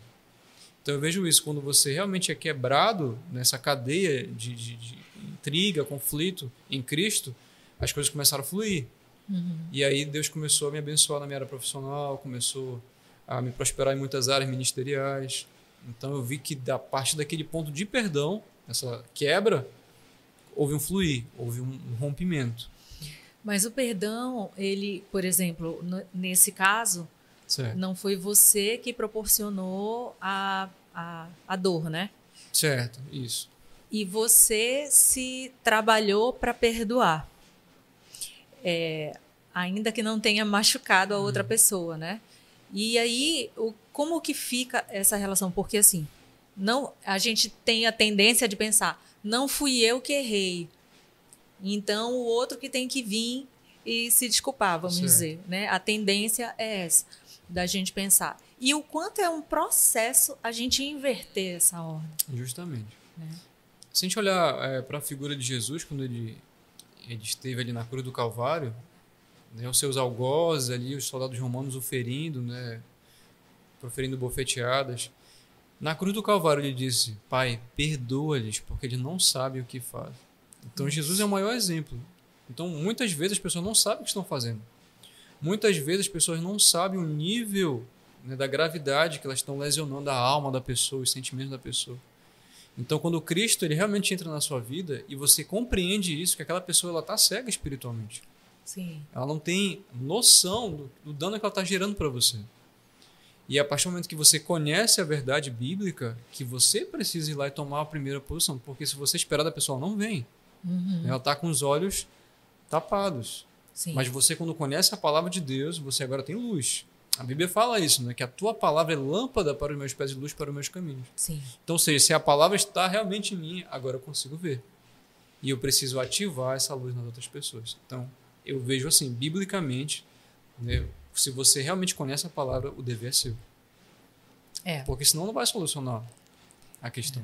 Então eu vejo isso quando você realmente é quebrado nessa cadeia de, de, de intriga, conflito em Cristo, as coisas começaram a fluir. Uhum. E aí Deus começou a me abençoar na minha área profissional, começou a me prosperar em muitas áreas ministeriais. Então eu vi que da parte daquele ponto de perdão, essa quebra, houve um fluir, houve um rompimento. Mas o perdão, ele, por exemplo, nesse caso, certo. não foi você que proporcionou a, a, a dor, né? Certo, isso. E você se trabalhou para perdoar. É, ainda que não tenha machucado a outra hum. pessoa, né? E aí, o, como que fica essa relação? Porque assim, não, a gente tem a tendência de pensar, não fui eu que errei. Então o outro que tem que vir e se desculpar, vamos certo. dizer, né? A tendência é essa da gente pensar. E o quanto é um processo a gente inverter essa ordem. Justamente. Né? Se a gente olhar é, para a figura de Jesus quando ele, ele esteve ali na cruz do Calvário, né, os seus algozes ali, os soldados romanos o ferindo, né, proferindo bofeteadas. Na cruz do Calvário ele disse: Pai, perdoa-lhes, porque eles não sabem o que fazem. Então Jesus é o maior exemplo. Então muitas vezes as pessoas não sabem o que estão fazendo. Muitas vezes as pessoas não sabem o nível né, da gravidade que elas estão lesionando a alma da pessoa, os sentimentos da pessoa. Então quando o Cristo ele realmente entra na sua vida e você compreende isso, que aquela pessoa ela está cega espiritualmente. Sim. Ela não tem noção do, do dano que ela está gerando para você. E a partir do momento que você conhece a verdade bíblica, que você precisa ir lá e tomar a primeira posição. Porque se você esperar da pessoa, ela não vem. Uhum. Ela está com os olhos tapados. Sim. Mas você, quando conhece a palavra de Deus, você agora tem luz. A Bíblia fala isso, né? que a tua palavra é lâmpada para os meus pés e luz para os meus caminhos. Sim. Então, seja, se a palavra está realmente em mim, agora eu consigo ver. E eu preciso ativar essa luz nas outras pessoas. Então, eu vejo assim, biblicamente, né, se você realmente conhece a palavra, o dever é seu. É. Porque senão não vai solucionar a questão.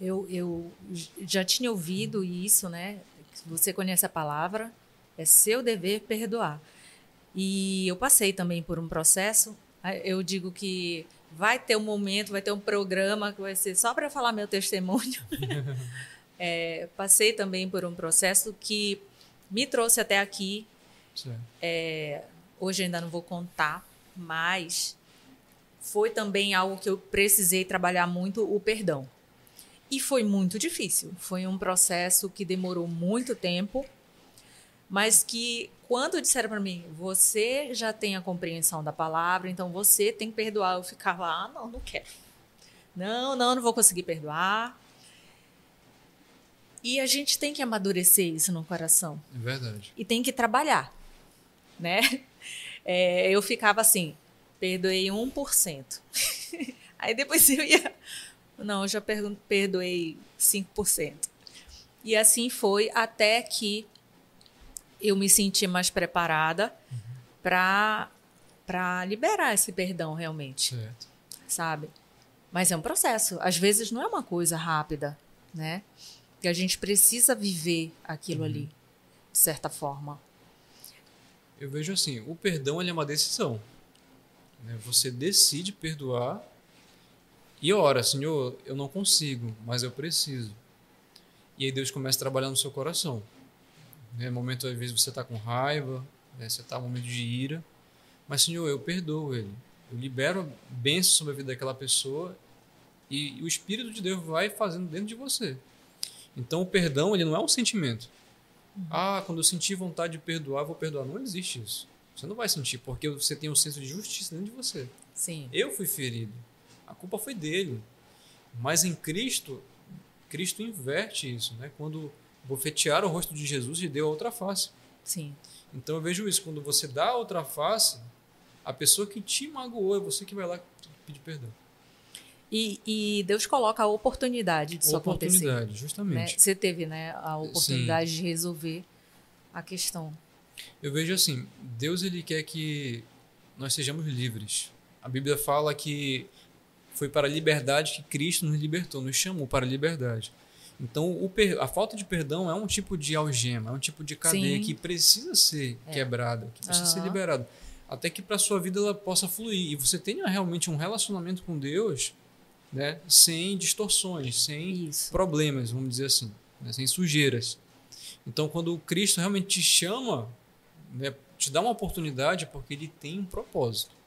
Eu, eu já tinha ouvido isso, né? Você conhece a palavra, é seu dever perdoar. E eu passei também por um processo. Eu digo que vai ter um momento, vai ter um programa que vai ser só para falar meu testemunho. [laughs] é, passei também por um processo que me trouxe até aqui. É, hoje ainda não vou contar, mas foi também algo que eu precisei trabalhar muito o perdão. E foi muito difícil. Foi um processo que demorou muito tempo, mas que quando disseram para mim, você já tem a compreensão da palavra, então você tem que perdoar, eu ficava, ah, não, não quero. Não, não, não vou conseguir perdoar. E a gente tem que amadurecer isso no coração. É verdade. E tem que trabalhar, né? É, eu ficava assim, perdoei 1%. [laughs] Aí depois eu ia, não, eu já perdoei 5%. E assim foi até que eu me senti mais preparada uhum. para para liberar esse perdão realmente. Certo. Sabe? Mas é um processo. Às vezes não é uma coisa rápida, né? Que a gente precisa viver aquilo uhum. ali, de certa forma. Eu vejo assim, o perdão é uma decisão. Né? Você decide perdoar e ora, Senhor, eu não consigo, mas eu preciso. E aí Deus começa a trabalhar no seu coração. Né? Momento, às vezes, você está com raiva, né? você está em um momento de ira. Mas, Senhor, eu perdoo ele. Eu libero bênção sobre a vida daquela pessoa e o Espírito de Deus vai fazendo dentro de você. Então, o perdão, ele não é um sentimento. Ah, quando eu sentir vontade de perdoar, vou perdoar. Não existe isso. Você não vai sentir, porque você tem um senso de justiça dentro de você. Sim. Eu fui ferido. A culpa foi dele. Mas em Cristo, Cristo inverte isso, né? Quando bofetearam o rosto de Jesus e deu a outra face. Sim. Então eu vejo isso, quando você dá a outra face, a pessoa que te magoou é você que vai lá pedir perdão. E, e Deus coloca a oportunidade disso oportunidade, acontecer. Oportunidade, justamente. Né? Você teve né, a oportunidade Sim. de resolver a questão. Eu vejo assim, Deus ele quer que nós sejamos livres. A Bíblia fala que foi para a liberdade que Cristo nos libertou, nos chamou para a liberdade. Então, o, a falta de perdão é um tipo de algema, é um tipo de cadeia Sim. que precisa ser é. quebrada, que precisa uhum. ser liberada. Até que para a sua vida ela possa fluir. E você tenha realmente um relacionamento com Deus né, sem distorções, sem Isso. problemas, vamos dizer assim, né, sem sujeiras. Então, quando Cristo realmente te chama, né, te dá uma oportunidade, é porque ele tem um propósito.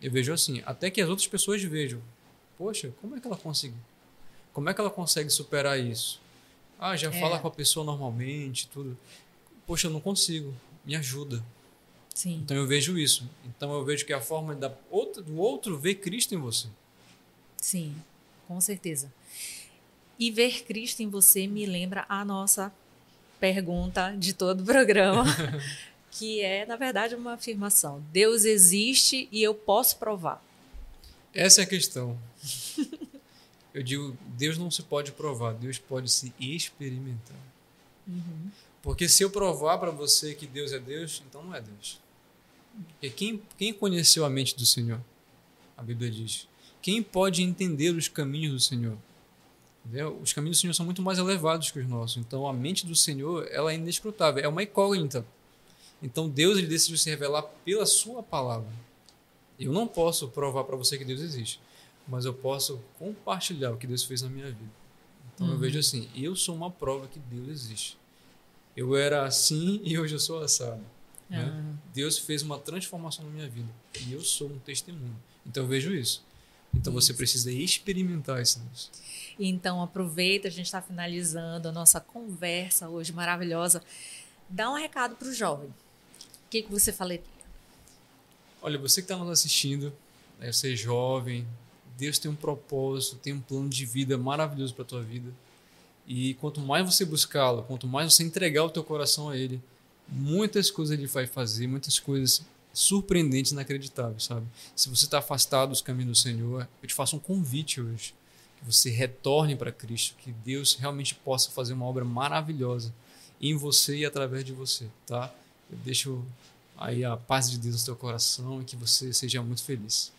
Eu vejo assim, até que as outras pessoas vejam, poxa, como é que ela conseguiu? Como é que ela consegue superar isso? Ah, já é. fala com a pessoa normalmente, tudo. Poxa, eu não consigo. Me ajuda. Sim. Então eu vejo isso. Então eu vejo que a forma da outra, do outro ver Cristo em você. Sim, com certeza. E ver Cristo em você me lembra a nossa pergunta de todo o programa, [laughs] que é, na verdade, uma afirmação. Deus existe e eu posso provar. Essa é a questão. [laughs] Eu digo, Deus não se pode provar, Deus pode se experimentar. Uhum. Porque se eu provar para você que Deus é Deus, então não é Deus. Porque quem, quem conheceu a mente do Senhor? A Bíblia diz. Quem pode entender os caminhos do Senhor? Entendeu? Os caminhos do Senhor são muito mais elevados que os nossos. Então a mente do Senhor ela é inescrutável, é uma incógnita. Então Deus ele decidiu se revelar pela sua palavra. Eu não posso provar para você que Deus existe mas eu posso compartilhar o que Deus fez na minha vida. Então uhum. eu vejo assim, eu sou uma prova que Deus existe. Eu era assim e hoje eu sou assado. Uhum. Né? Deus fez uma transformação na minha vida e eu sou um testemunho. Então eu vejo isso. Então isso. você precisa experimentar Deus. Então aproveita, a gente está finalizando a nossa conversa hoje maravilhosa. Dá um recado para o jovem. O que, que você falaria? Olha, você que está nos assistindo, né, ser jovem, Deus tem um propósito, tem um plano de vida maravilhoso para a tua vida. E quanto mais você buscá-lo, quanto mais você entregar o teu coração a Ele, muitas coisas Ele vai fazer, muitas coisas surpreendentes, inacreditáveis, sabe? Se você está afastado dos caminhos do Senhor, eu te faço um convite hoje, que você retorne para Cristo, que Deus realmente possa fazer uma obra maravilhosa em você e através de você, tá? Eu deixo aí a paz de Deus no teu coração e que você seja muito feliz.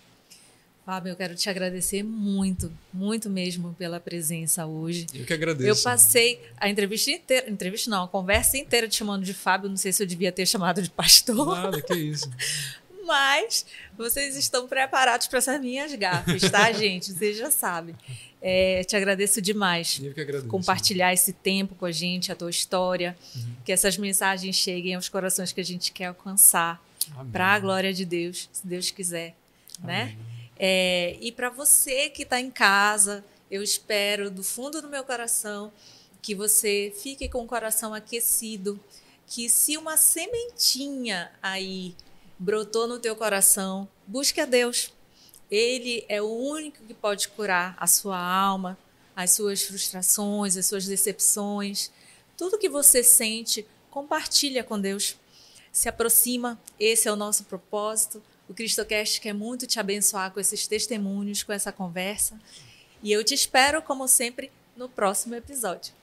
Fábio, eu quero te agradecer muito, muito mesmo pela presença hoje. Eu que agradeço. Eu passei a entrevista inteira, entrevista não, a conversa inteira te chamando de Fábio, não sei se eu devia ter chamado de pastor. Nada, que isso. [laughs] Mas vocês estão preparados para essas minhas gafes, tá, [laughs] gente? Vocês já sabem. É, te agradeço demais. Eu que agradeço. Compartilhar esse tempo com a gente, a tua história, uhum. que essas mensagens cheguem aos corações que a gente quer alcançar. Para a glória de Deus, se Deus quiser, né? Amém. né? É, e para você que está em casa, eu espero do fundo do meu coração que você fique com o coração aquecido, que se uma sementinha aí brotou no teu coração, busque a Deus. Ele é o único que pode curar a sua alma, as suas frustrações, as suas decepções, tudo que você sente, compartilha com Deus. Se aproxima, esse é o nosso propósito. O CristoCast quer muito te abençoar com esses testemunhos, com essa conversa. E eu te espero, como sempre, no próximo episódio.